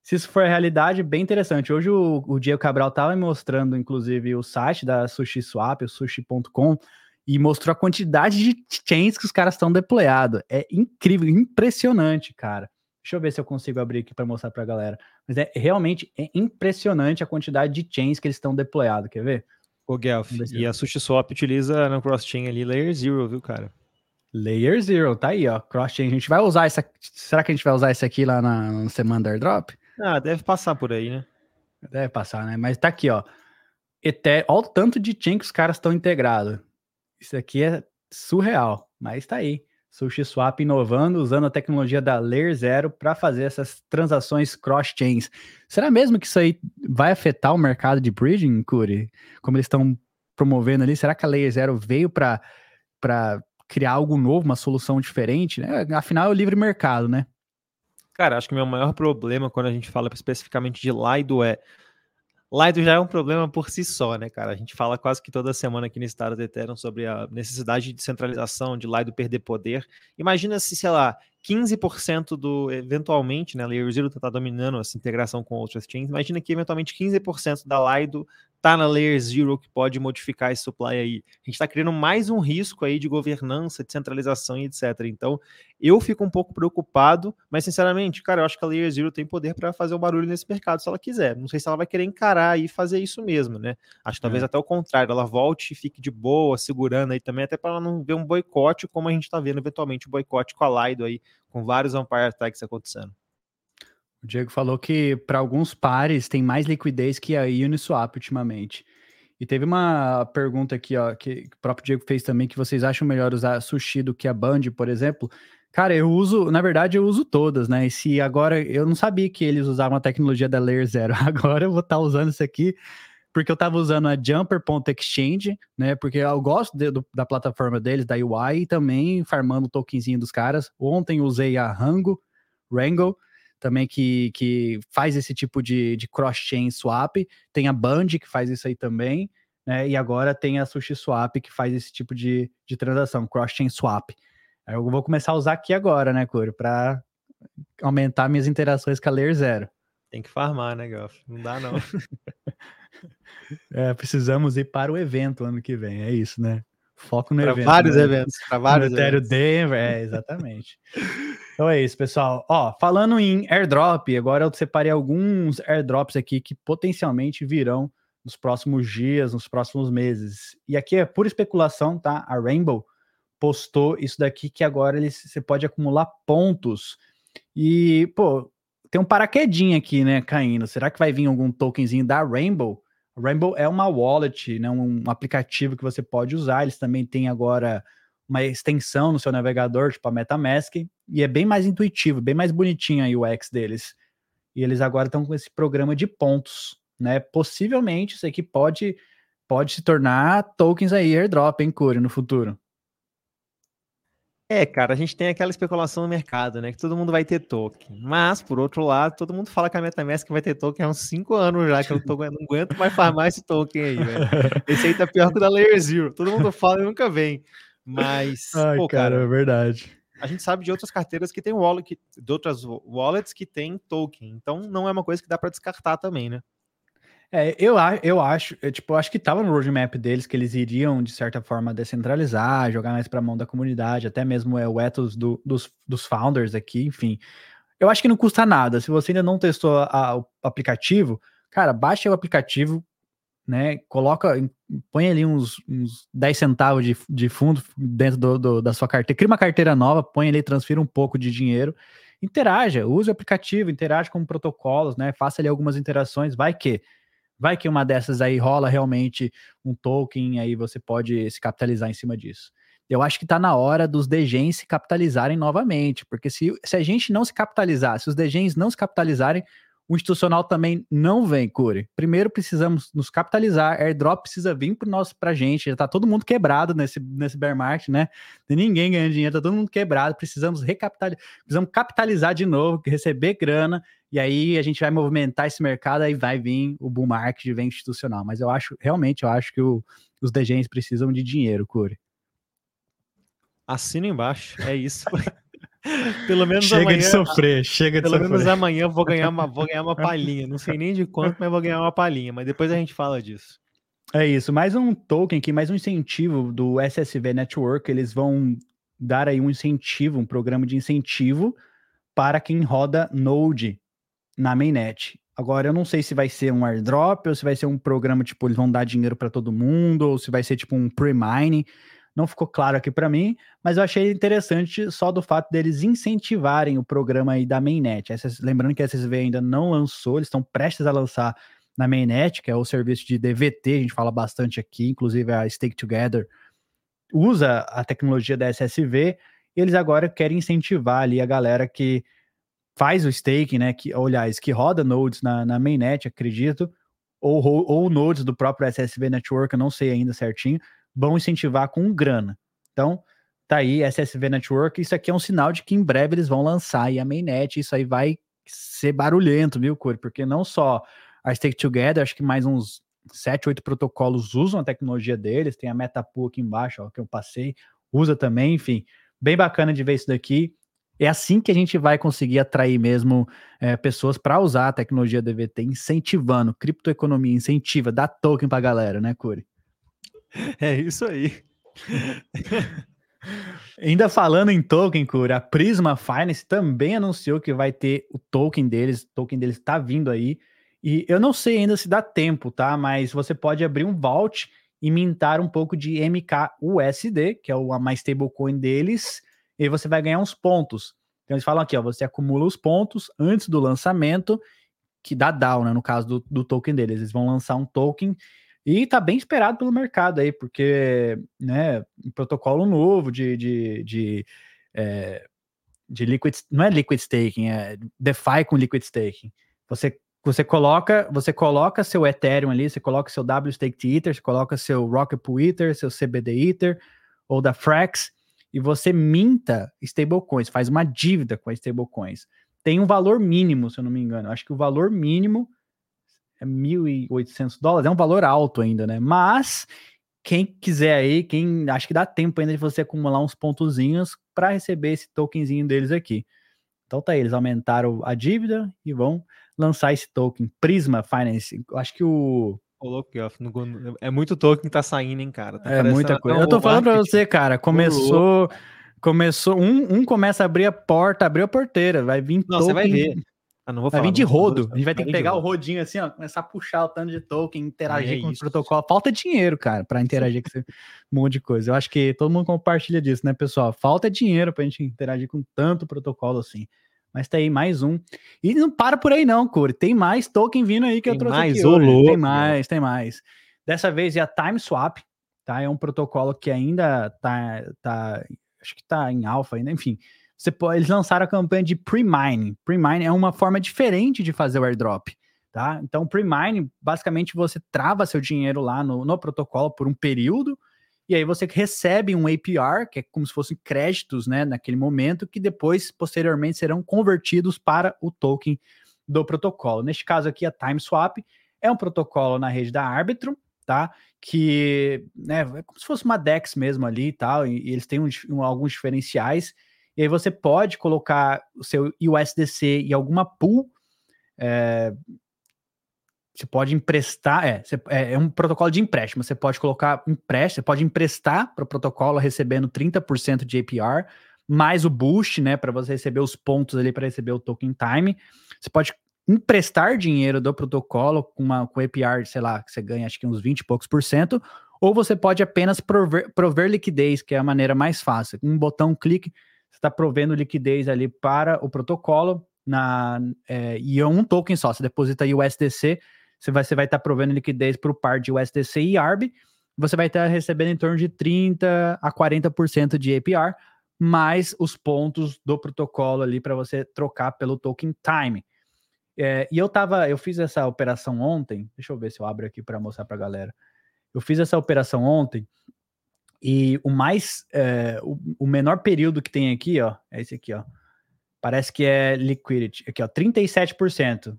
Se isso for realidade, bem interessante. Hoje o, o Diego Cabral estava me mostrando, inclusive, o site da SushiSwap, o sushi.com, e mostrou a quantidade de chains que os caras estão deployados. É incrível, impressionante, cara. Deixa eu ver se eu consigo abrir aqui para mostrar para a galera. Mas é realmente é impressionante a quantidade de chains que eles estão deployados. Quer ver? O Guelph, e a SushiSwap utiliza no cross-chain ali Layer Zero, viu, cara? Layer Zero, tá aí, ó. Cross-chain. A gente vai usar essa. Será que a gente vai usar isso aqui lá na, na semana do airdrop? Ah, deve passar por aí, né? Deve passar, né? Mas tá aqui, ó. Ether... Olha o tanto de chain que os caras estão integrados. Isso aqui é surreal, mas tá aí. SushiSwap inovando, usando a tecnologia da Layer Zero para fazer essas transações cross-chains. Será mesmo que isso aí vai afetar o mercado de bridging, Curi? Como eles estão promovendo ali? Será que a Layer Zero veio para criar algo novo, uma solução diferente? Né? Afinal, é o livre mercado, né? Cara, acho que o meu maior problema quando a gente fala especificamente de Lido é Lido já é um problema por si só, né, cara? A gente fala quase que toda semana aqui no Estado do Ethereum sobre a necessidade de centralização, de Lido perder poder. Imagina se, sei lá, 15% do, eventualmente, né, Layer Zero está dominando essa integração com outras chains, imagina que eventualmente 15% da Lido está na Layer Zero que pode modificar esse supply aí. A gente está criando mais um risco aí de governança, de centralização e etc. Então, eu fico um pouco preocupado, mas sinceramente, cara, eu acho que a Layer Zero tem poder para fazer um barulho nesse mercado se ela quiser. Não sei se ela vai querer encarar e fazer isso mesmo, né? Acho que talvez é. até o contrário, ela volte e fique de boa, segurando aí também, até para ela não ver um boicote, como a gente está vendo eventualmente o um boicote com a Lido aí, com vários Empire Attacks acontecendo. O Diego falou que para alguns pares tem mais liquidez que a Uniswap ultimamente. E teve uma pergunta aqui, ó, que o próprio Diego fez também, que vocês acham melhor usar sushi do que a Band, por exemplo? Cara, eu uso, na verdade, eu uso todas, né? E se agora, eu não sabia que eles usavam a tecnologia da Layer Zero. Agora eu vou estar tá usando isso aqui, porque eu estava usando a Jumper.exchange, né? Porque eu gosto de, do, da plataforma deles, da UI, e também farmando o tokenzinho dos caras. Ontem usei a Rango, Rango, também que, que faz esse tipo de, de cross-chain swap. Tem a Band que faz isso aí também, né? E agora tem a SushiSwap que faz esse tipo de, de transação, cross-chain swap. Eu vou começar a usar aqui agora, né, Curo, para aumentar minhas interações com a Layer Zero. Tem que farmar, né, Goff? Não dá, não. é, precisamos ir para o evento ano que vem, é isso, né? Foco no pra evento. Vários né? eventos, para vários no eventos. Denver, é, exatamente. Então é isso, pessoal. Ó, falando em airdrop, agora eu separei alguns airdrops aqui que potencialmente virão nos próximos dias, nos próximos meses. E aqui é pura especulação, tá? A Rainbow postou isso daqui que agora ele, você pode acumular pontos. E, pô, tem um paraquedinho aqui, né, caindo. Será que vai vir algum tokenzinho da Rainbow? Rainbow é uma wallet, né, um aplicativo que você pode usar. Eles também têm agora uma extensão no seu navegador, tipo a MetaMask, e é bem mais intuitivo, bem mais bonitinho a UX deles. E eles agora estão com esse programa de pontos, né? Possivelmente isso aqui pode pode se tornar tokens aí airdrop, hein, Curi, no futuro. É, cara, a gente tem aquela especulação no mercado, né? Que todo mundo vai ter token. Mas, por outro lado, todo mundo fala que a MetaMask vai ter token há uns 5 anos já, que eu tô, não aguento mais farmar esse token aí, velho. Esse aí tá pior que o da Layer Zero. Todo mundo fala e nunca vem. Mas, Ai, pô, cara, cara, é verdade. a gente sabe de outras carteiras que tem wallet, de outras wallets que tem token. Então não é uma coisa que dá para descartar também, né? É, eu, eu acho, eu, tipo, acho que estava no roadmap deles que eles iriam, de certa forma, descentralizar, jogar mais para a mão da comunidade, até mesmo é, o ethos do, dos, dos founders aqui, enfim. Eu acho que não custa nada. Se você ainda não testou a, o aplicativo, cara, baixa o aplicativo, né? Coloca, põe ali uns, uns 10 centavos de, de fundo dentro do, do, da sua carteira, cria uma carteira nova, põe ali, transfira um pouco de dinheiro, interaja, use o aplicativo, interage com protocolos, né? Faça ali algumas interações, vai que vai que uma dessas aí rola realmente um token, aí você pode se capitalizar em cima disso. Eu acho que está na hora dos degens se capitalizarem novamente, porque se, se a gente não se capitalizar, se os degens não se capitalizarem, o institucional também não vem, Cure. Primeiro precisamos nos capitalizar, airdrop precisa vir para nós pra gente, já tá todo mundo quebrado nesse, nesse bear market, né? Tem ninguém ganhando dinheiro, tá todo mundo quebrado, precisamos recapitalizar, precisamos capitalizar de novo, receber grana, e aí a gente vai movimentar esse mercado, aí vai vir o bull market, vem institucional. Mas eu acho, realmente, eu acho que o, os DGs precisam de dinheiro, Cure. Assina embaixo, é isso. Pelo menos chega amanhã, de sofrer, chega de pelo sofrer. Pelo menos amanhã vou ganhar uma, vou ganhar uma palhinha. Não sei nem de quanto, mas vou ganhar uma palhinha. Mas depois a gente fala disso. É isso. Mais um token aqui, mais um incentivo do SSV Network. Eles vão dar aí um incentivo, um programa de incentivo para quem roda Node na mainnet. Agora, eu não sei se vai ser um airdrop ou se vai ser um programa tipo, eles vão dar dinheiro para todo mundo, ou se vai ser tipo um pre-mining não ficou claro aqui para mim, mas eu achei interessante só do fato deles incentivarem o programa aí da mainnet. lembrando que a SSV ainda não lançou, eles estão prestes a lançar na mainnet, que é o serviço de DVT, a gente fala bastante aqui, inclusive a Stake Together usa a tecnologia da SSV, eles agora querem incentivar ali a galera que faz o staking, né, que, aliás, que roda nodes na, na mainnet, acredito, ou, ou, ou nodes do próprio SSV Network, eu não sei ainda certinho, vão incentivar com grana. Então, tá aí, SSV Network, isso aqui é um sinal de que em breve eles vão lançar aí a mainnet, isso aí vai ser barulhento, viu, Cor? Porque não só a Stake Together, acho que mais uns 7, 8 protocolos usam a tecnologia deles, tem a Metapool aqui embaixo, ó, que eu passei, usa também, enfim, bem bacana de ver isso daqui. É assim que a gente vai conseguir atrair mesmo é, pessoas para usar a tecnologia DVT, incentivando, criptoeconomia incentiva, dá token para galera, né, Curi? É isso aí. Ainda falando em token, Cura, a Prisma Finance também anunciou que vai ter o token deles, o token deles está vindo aí. E eu não sei ainda se dá tempo, tá? Mas você pode abrir um vault e mintar um pouco de MKUSD, que é a mais stablecoin deles, e você vai ganhar uns pontos. Então eles falam aqui, ó, você acumula os pontos antes do lançamento, que dá DAO, né, no caso do, do token deles. Eles vão lançar um token e tá bem esperado pelo mercado aí, porque, né, um protocolo novo de, de, de, é, de liquid, não é liquid staking, é DeFi com liquid staking. Você você coloca, você coloca seu Ethereum ali, você coloca seu WStaked Ether, você coloca seu Rocket Pool Ether, seu CBD Ether ou da Frax e você minta stablecoins, faz uma dívida com as stablecoins. Tem um valor mínimo, se eu não me engano. Acho que o valor mínimo 1.800 dólares, é um valor alto ainda, né? Mas quem quiser aí, quem acho que dá tempo ainda de você acumular uns pontozinhos para receber esse tokenzinho deles aqui. Então tá aí, eles aumentaram a dívida e vão lançar esse token Prisma Finance. Acho que o é muito token que tá saindo, hein, cara? Tá é muita coisa. Eu tô falando para você, cara, começou começou um, um começa a abrir a porta, abriu a porteira, vai vir Não, token. Você vai ver. Ah, não vou falar. Vai vir de rodo. A gente vai ter que pegar o rodinho assim, ó, começar a puxar o tanto de token, interagir é com o protocolo. Falta dinheiro, cara, para interagir com esse monte de coisa. Eu acho que todo mundo compartilha disso, né, pessoal? Falta dinheiro pra gente interagir com tanto protocolo assim. Mas tá aí mais um. E não para por aí não, Core. Tem mais token vindo aí que tem eu trouxe mais, aqui. Louco, tem mais, tem mais. Dessa vez é a Time Swap, tá? É um protocolo que ainda tá, tá acho que tá em alfa ainda, enfim você eles lançaram a campanha de pre-mining. Pre-mining é uma forma diferente de fazer o airdrop. Tá? Então, pre-mining, basicamente, você trava seu dinheiro lá no, no protocolo por um período, e aí você recebe um APR, que é como se fossem créditos né, naquele momento, que depois, posteriormente, serão convertidos para o token do protocolo. Neste caso aqui, a TimeSwap é um protocolo na rede da Arbitrum, tá? Que né, é como se fosse uma DEX mesmo ali e tal, e, e eles têm um, um, alguns diferenciais E aí você pode colocar o seu USDC em alguma pool. É, você pode emprestar, é, você, é, é, um protocolo de empréstimo. Você pode colocar empréstimo, você pode emprestar para o protocolo recebendo 30% de APR, mais o boost, né, para você receber os pontos ali para receber o token time. Você pode emprestar dinheiro do protocolo com uma com APR, sei lá, que você ganha acho que uns 20 e poucos por cento, ou você pode apenas prover, prover liquidez, que é a maneira mais fácil. Um botão, clique, você está provendo liquidez ali para o protocolo na, é, e é um token só. Você deposita USDC, você vai você vai estar tá provendo liquidez para o par de USDC e ARB, você vai estar tá recebendo em torno de 30 a 40% de APR, mais os pontos do protocolo ali para você trocar pelo token Time. É, e eu tava, eu fiz essa operação ontem. Deixa eu ver se eu abro aqui para mostrar para a galera. Eu fiz essa operação ontem e o mais, é, o, o, menor período que tem aqui, ó, é esse aqui, ó. Parece que é liquidity, aqui, ó, 37%.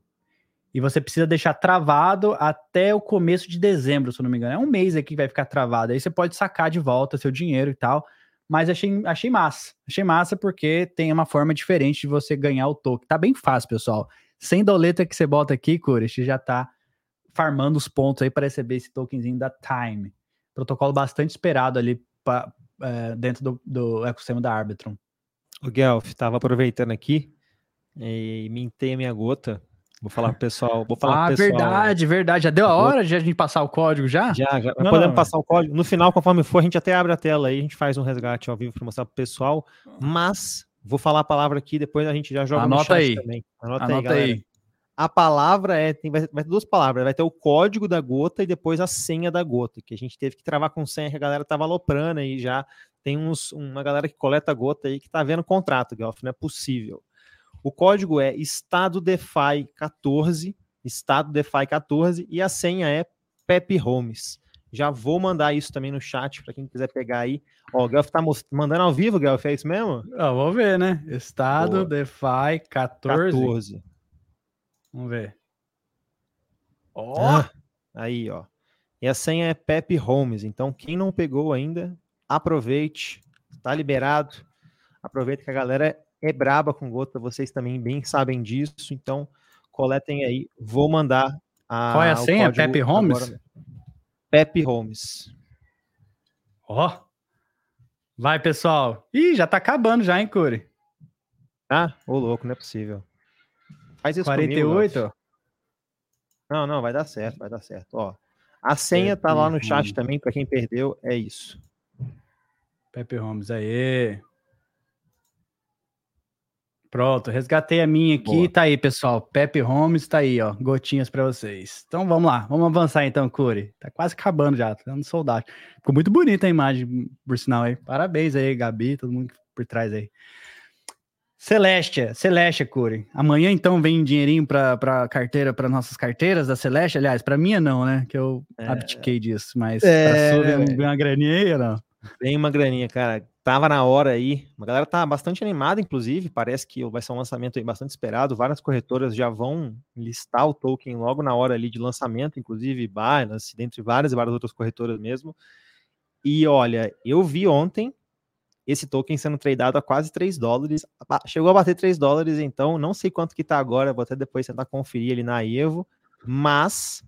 E você precisa deixar travado até o começo de dezembro, se eu não me engano. É um mês aqui que vai ficar travado. Aí você pode sacar de volta seu dinheiro e tal. Mas achei, achei massa. Achei massa porque tem uma forma diferente de você ganhar o token. Tá bem fácil, pessoal. Sem doleta que você bota aqui, Cures, já tá farmando os pontos aí para receber esse tokenzinho da Time. Protocolo bastante esperado ali pra, é, dentro do, do, ecossistema da Arbitrum. O Guelph, estava aproveitando aqui e mintei a minha gota. Vou falar pro pessoal. Vou falar ah, pessoal. verdade, verdade. Já deu a hora de a gente passar o código já? Já, já. Não, podemos passar o código. No final, conforme for, a gente até abre a tela aí, a gente faz um resgate ao vivo para mostrar pro pessoal. Mas Vou falar a palavra aqui, depois a gente já joga Anota no chat aí. também. Anota, Anota aí, aí, A palavra é, tem, vai, vai, ter duas palavras, vai ter o código da gota e depois a senha da gota, que a gente teve que travar com senha, que a galera tava aloprando aí já. Tem uns, uma galera que coleta gota aí que tá vendo contrato, Gelf, não é possível. O código é Estado DeFi 14, Estado DeFi 14, e a senha é Pepe Holmes. Já vou mandar isso também no chat para quem quiser pegar aí. Ó, o Guelph tá mandando ao vivo, Guelph, é isso mesmo? Ah, vamos ver, né? Estado Boa. DeFi 14. 14. Vamos ver. Ó! Oh. Ah, aí, ó. E a senha é Pepe Holmes. Então, quem não pegou ainda, aproveite. Tá liberado. Aproveita que a galera é braba com gota. Vocês também bem sabem disso. Então, coletem aí. Vou mandar a. Qual é a senha? Pepe Holmes? Agora. Pepe Holmes. Ó. Oh. Vai, pessoal. Ih, já tá acabando já, hein, Curi? Ah, ô louco, não é possível. Faz isso 48? Comigo, não, não, vai dar certo, vai dar certo. Ó, a senha tá lá no chat também, para quem perdeu, é isso. Pepe Holmes, aí. Pronto, resgatei a minha aqui, Boa. tá aí, pessoal. Pepe Holmes tá aí, ó, gotinhas para vocês. Então vamos lá, vamos avançar então, Curi. Tá quase acabando já, tá dando soldado. Ficou muito bonita a imagem, por sinal aí. Parabéns aí, Gabi, todo mundo por trás aí. Celeste, Celeste, Curi. Amanhã então vem dinheirinho para pra carteira, para nossas carteiras da Celeste. Aliás, para minha não, né? Que eu é... abdiquei disso, mas é... pra sua vem uma graninha aí ou não? Vem uma graninha, cara tava na hora aí. A galera tá bastante animada, inclusive. Parece que vai ser um lançamento aí bastante esperado. Várias corretoras já vão listar o token logo na hora ali de lançamento, inclusive Binance, dentre várias e várias outras corretoras mesmo. E olha, eu vi ontem esse token sendo tradeado a quase 3 dólares. Chegou a bater 3 dólares, então não sei quanto que tá agora, vou até depois tentar conferir ali na Evo, mas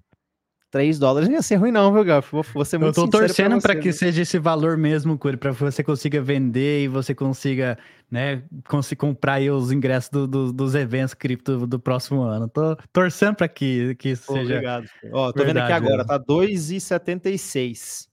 3 dólares não ia ser ruim, não, viu, Gaf? Vou, vou ser muito Eu tô torcendo para que seja esse valor mesmo, para você consiga vender e você consiga, né, conseguir comprar aí os ingressos do, do, dos eventos cripto do próximo ano. Tô torcendo para que, que isso seja. Obrigado. Ó, tô verdade, vendo aqui agora, tá 2,76.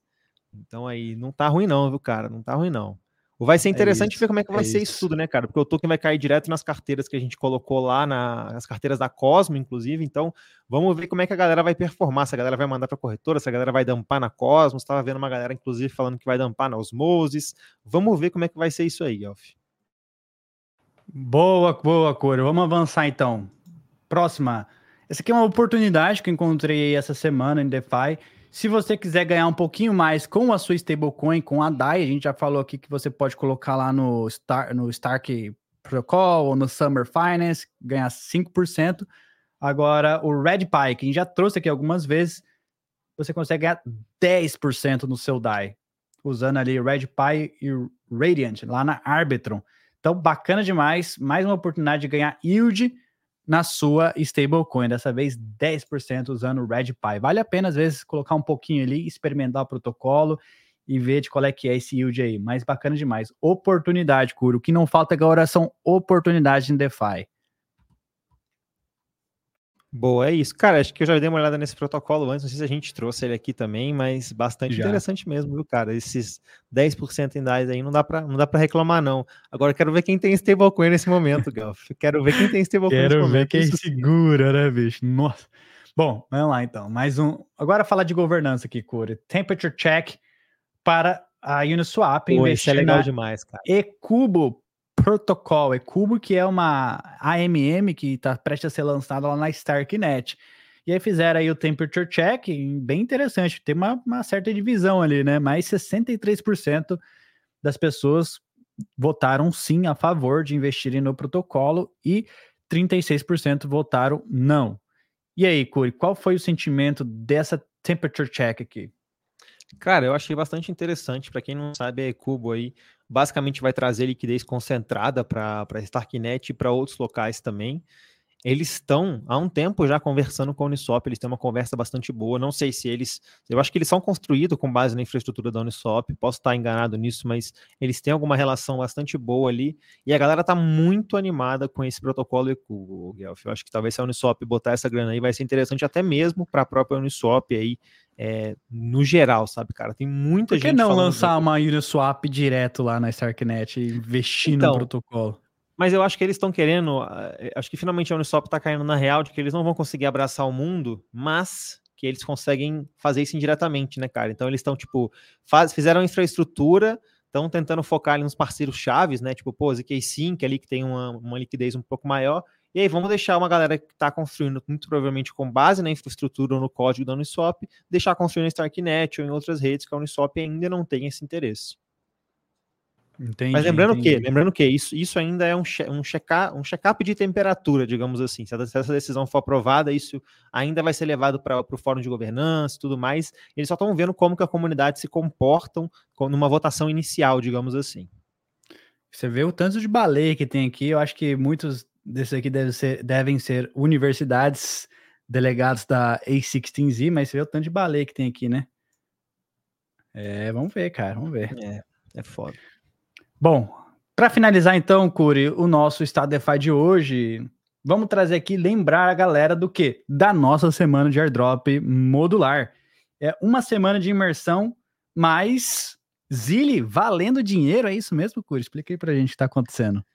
Então aí, não tá ruim, não, viu, cara? Não tá ruim, não. Vai ser é interessante é isso, ver como é que vai é ser isso. isso tudo, né, cara? Porque o token vai cair direto nas carteiras que a gente colocou lá, na, nas carteiras da Cosmo, inclusive. Então, vamos ver como é que a galera vai performar. Se a galera vai mandar para corretora, se a galera vai dampar na Cosmos. Estava vendo uma galera, inclusive, falando que vai dampar na Osmosis. Vamos ver como é que vai ser isso aí, Alf. Boa, boa, Coro. Vamos avançar então. Próxima. Essa aqui é uma oportunidade que eu encontrei essa semana em DeFi se você quiser ganhar um pouquinho mais com a sua stablecoin, com a DAI, a gente já falou aqui que você pode colocar lá no, Star, no Stark Protocol ou no Summer Finance, ganhar 5%. Agora, o RedPi, que a gente já trouxe aqui algumas vezes, você consegue ganhar 10% no seu DAI, usando ali RedPi e Radiant, lá na Arbitrum. Então, bacana demais. Mais uma oportunidade de ganhar yield na sua stablecoin. Dessa vez, 10% usando o Red Pi. Vale a pena, às vezes, colocar um pouquinho ali, experimentar o protocolo e ver de qual é que é esse yield aí. Mas bacana demais. Oportunidade, Curo. O que não falta agora são oportunidades em DeFi. Boa, é isso. Cara, acho que eu já dei uma olhada nesse protocolo antes, não sei se a gente trouxe ele aqui também, mas bastante já. interessante mesmo, viu, cara? Esses 10% em DAIs aí não dá para não dá para reclamar não. Agora quero ver quem tem stablecoin nesse momento, Galf. Quero ver quem tem stablecoin nesse momento. Quero ver quem isso segura, né, bicho? Nossa. Bom, vamos lá então. Mais um. Agora falar de governança aqui, Curi. Temperature check para a Uniswap Pô, investir é legal demais, cara. Ecubo Protocol, é Cubo, que é uma AMM que está prestes a ser lançada lá na Starknet. E aí fizeram aí o temperature check, bem interessante, tem uma, uma certa divisão ali, né? Mas 63% das pessoas votaram sim a favor de investirem no protocolo e 36% votaram não. E aí, Curi, qual foi o sentimento dessa temperature check aqui? Cara, eu achei bastante interessante. Para quem não sabe, a Cubo aí basicamente vai trazer liquidez concentrada para a Starknet e para outros locais também. Eles estão há um tempo já conversando com a Uniswap, eles têm uma conversa bastante boa. Não sei se eles. Eu acho que eles são construídos com base na infraestrutura da Uniswap, posso estar enganado nisso, mas eles têm alguma relação bastante boa ali. E a galera está muito animada com esse protocolo EQ, Guelph. Eu acho que talvez se a Uniswap botar essa grana aí vai ser interessante até mesmo para a própria Uniswap aí é, no geral, sabe, cara? Tem muita gente. Por que não lançar uma Uniswap direto lá na Starknet e investir então, no protocolo? Mas eu acho que eles estão querendo. Eh, acho que finalmente a Uniswap está caindo na real de que eles não vão conseguir abraçar o mundo, mas que eles conseguem fazer isso indiretamente, né, cara? Então eles estão, tipo, faz, fizeram infraestrutura, estão tentando focar ali nos parceiros chaves, né? Tipo, pô, ZK Sync ali que tem uma, uma liquidez um pouco maior, e aí vamos deixar uma galera que está construindo, muito provavelmente com base na infraestrutura ou no código da Uniswap, deixar construir na Starknet ou em outras redes que a Uniswap ainda não tem esse interesse. Entendi, Mas lembrando que, lembrando que isso, isso ainda é um, um check-up um check de temperatura, digamos assim. Se essa decisão for aprovada, isso ainda vai ser levado para o fórum de governança e tudo mais. Eles só estão vendo como que a comunidade se comportam numa votação inicial, digamos assim. Você vê o tanto de baleia que tem aqui, eu acho que muitos desses aqui deve ser, devem ser universidades delegados da A16Z, mas você vê o tanto de baleia que tem aqui, né? É, vamos ver, cara, vamos ver. É, é foda. Bom, para finalizar então, Curi, o nosso Estado DeFi de hoje, vamos trazer aqui, lembrar a galera do que? Da nossa semana de airdrop modular. É uma semana de imersão, mais Zili valendo dinheiro, é isso mesmo, Curi? Explica aí pra gente o que tá acontecendo.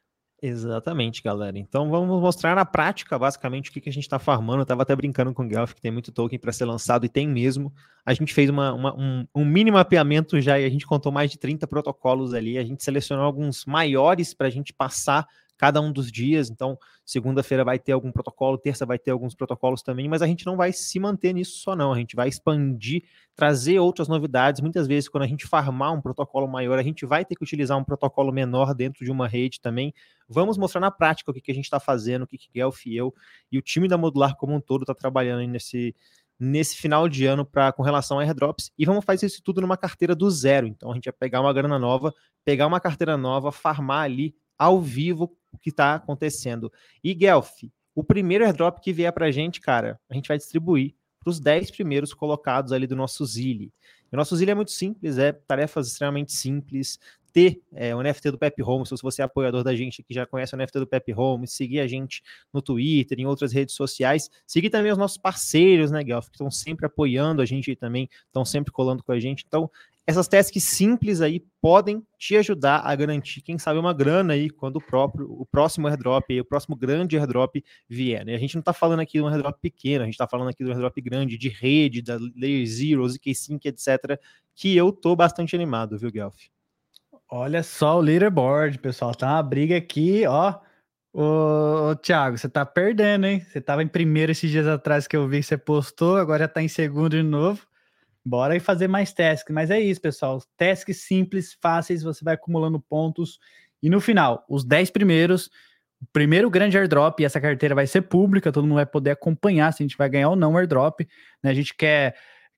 Exatamente, galera. Então vamos mostrar na prática, basicamente, o que, que a gente está farmando. Eu estava até brincando com o Guelph, que tem muito token para ser lançado, e tem mesmo. A gente fez uma, uma, um, um mini mapeamento já e a gente contou mais de 30 protocolos ali. A gente selecionou alguns maiores para a gente passar cada um dos dias. Então, segunda-feira vai ter algum protocolo, terça vai ter alguns protocolos também, mas a gente não vai se manter nisso só, não. A gente vai expandir, trazer outras novidades. Muitas vezes, quando a gente farmar um protocolo maior, a gente vai ter que utilizar um protocolo menor dentro de uma rede também. Vamos mostrar na prática o que, que a gente está fazendo, o que, que Guelph e eu e o time da Modular como um todo está trabalhando nesse nesse final de ano para com relação a airdrops e vamos fazer isso tudo numa carteira do zero. Então a gente vai pegar uma grana nova, pegar uma carteira nova, farmar ali ao vivo o que está acontecendo. E Guelph, o primeiro airdrop que vier para a gente, cara, a gente vai distribuir para os 10 primeiros colocados ali do nosso Zili. O nosso Zili é muito simples, é tarefas extremamente simples. Ter é, o NFT do Pep Home, se você é apoiador da gente que já conhece o NFT do Pep Home, seguir a gente no Twitter, em outras redes sociais, seguir também os nossos parceiros, né, Guelph, que estão sempre apoiando a gente e também estão sempre colando com a gente. Então, essas tasks simples aí podem te ajudar a garantir, quem sabe, uma grana aí quando o próprio, o próximo airdrop, o próximo grande airdrop vier. Né? A gente não está falando aqui de um airdrop pequeno, a gente está falando aqui de um airdrop grande, de rede, da Layer Zero, ZK-Sync, etc., que eu tô bastante animado, viu, Guelph? Olha só o leaderboard, pessoal, tá uma briga aqui, ó. Ô, ô Thiago, você tá perdendo, hein? Você tava em primeiro esses dias atrás que eu vi que você postou, agora já tá em segundo de novo. Bora aí fazer mais tasks. Mas é isso, pessoal. Tasks simples, fáceis, você vai acumulando pontos. E no final, os 10 primeiros, o primeiro grande airdrop, e essa carteira vai ser pública, todo mundo vai poder acompanhar se a gente vai ganhar ou não o airdrop. Né? A gente quer,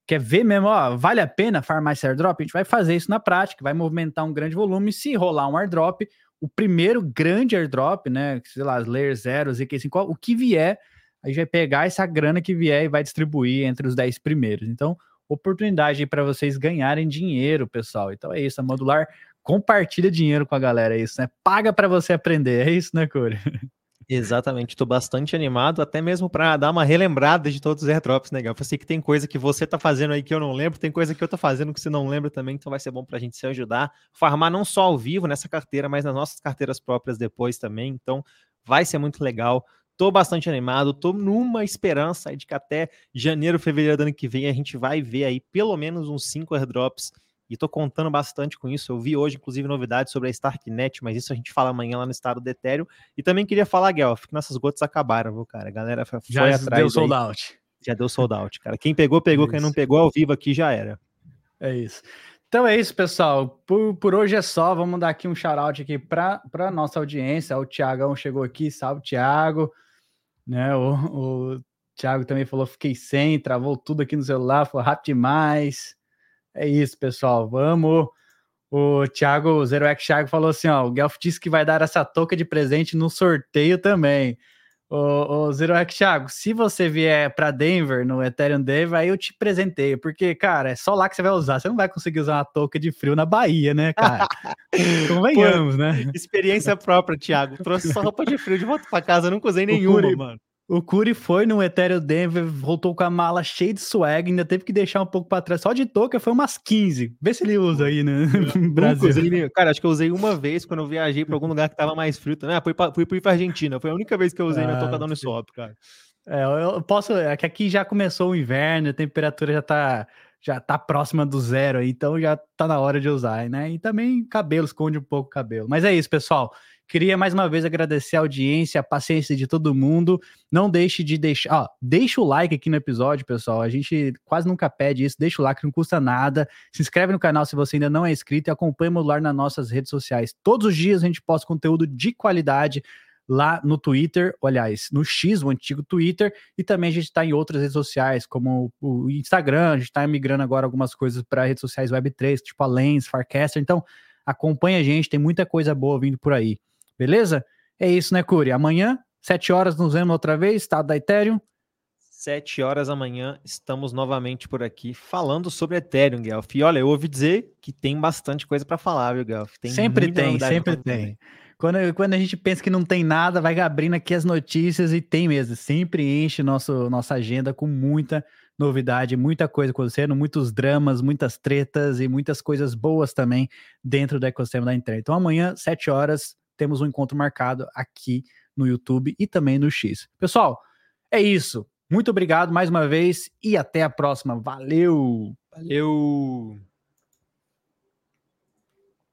quer ver mesmo, ó, vale a pena farmar esse airdrop? A gente vai fazer isso na prática, vai movimentar um grande volume. Se rolar um airdrop, o primeiro grande airdrop, né? Sei lá, Layer 0, ZK5, o que vier, a gente vai pegar essa grana que vier e vai distribuir entre os 10 primeiros. Então, oportunidade para vocês ganharem dinheiro, pessoal. Então é isso, a modular compartilha dinheiro com a galera, é isso, né? Paga para você aprender, é isso, né, Corey? Exatamente, estou bastante animado, até mesmo para dar uma relembrada de todos os airdrops, né, Gal? Eu sei que tem coisa que você tá fazendo aí que eu não lembro, tem coisa que eu tô fazendo que você não lembra também, então vai ser bom para a gente se ajudar, farmar não só ao vivo nessa carteira, mas nas nossas carteiras próprias depois também, então vai ser muito legal. Tô bastante animado, tô numa esperança de que até janeiro, fevereiro do ano que vem a gente vai ver aí pelo menos uns 5 airdrops e tô contando bastante com isso. Eu vi hoje, inclusive, novidades sobre a Starknet, mas isso a gente fala amanhã lá no estado do Ethereum. E também queria falar, Guelph, que nossas gotas acabaram, viu, cara? A galera foi já atrás. Já deu sold out. Já deu sold out, cara. Quem pegou, pegou. É Quem não pegou, ao vivo aqui já era. É isso. Então é isso, pessoal. Por, por hoje é só. Vamos dar aqui um shout-out aqui para a nossa audiência. O Tiagão chegou aqui. Salve, Tiago. Né, o, o Thiago também falou: fiquei sem, travou tudo aqui no celular, foi rápido demais. É isso, pessoal. Vamos. O Thiago, o Zero X Thiago falou assim: ó, o Guelph disse que vai dar essa touca de presente no sorteio também. O, o Zero X Thiago, se você vier para Denver, no Ethereum Denver, aí eu te presenteio, porque, cara, é só lá que você vai usar. Você não vai conseguir usar uma touca de frio na Bahia, né, cara? Convenhamos, né? Experiência própria, Thiago. Trouxe só roupa de frio de volta para casa, eu nunca usei nenhuma, mano. O Curi foi no Ethereum Denver, voltou com a mala cheia de swag, ainda teve que deixar um pouco para trás. Só de touca foi umas 15. Vê se ele usa aí, né? Brasil. Usei, cara, acho que eu usei uma vez quando eu viajei para algum lugar que tava mais frio. Ah, fui, pra, fui, fui pra Argentina. Foi a única vez que eu usei ah, minha touca da Uniswap, cara. É, eu posso. É que aqui já começou o inverno, a temperatura já tá, já tá próxima do zero aí, então já tá na hora de usar, né? E também cabelo, esconde um pouco o cabelo. Mas é isso, pessoal. Queria mais uma vez agradecer a audiência, a paciência de todo mundo. Não deixe de deixar. Ó, deixa o like aqui no episódio, pessoal. A gente quase nunca pede isso. Deixa o like, não custa nada. Se inscreve no canal se você ainda não é inscrito e acompanha o Modular nas nossas redes sociais. Todos os dias a gente posta conteúdo de qualidade lá no Twitter, aliás, no X, o antigo Twitter, e também a gente está em outras redes sociais, como o Instagram, a gente está migrando agora algumas coisas para redes sociais Web3, tipo a Lens, Farcaster, então acompanha a gente, tem muita coisa boa vindo por aí. Beleza? É isso, né, Curi? Amanhã, 7 horas, nos vemos outra vez, estado da Ethereum. 7 horas amanhã, estamos novamente por aqui falando sobre Ethereum, Guelph. E olha, eu ouvi dizer que tem bastante coisa para falar, viu, Guelph? Tem sempre tem, sempre tem. Quando, quando a gente pensa que não tem nada, vai abrindo aqui as notícias e tem mesmo. Sempre enche nosso, nossa agenda com muita novidade, muita coisa acontecendo, muitos dramas, muitas tretas e muitas coisas boas também dentro do ecossistema da internet. Então amanhã, 7 horas, temos um encontro marcado aqui no YouTube e também no X. Pessoal, é isso. Muito obrigado mais uma vez e até a próxima. Valeu! Valeu!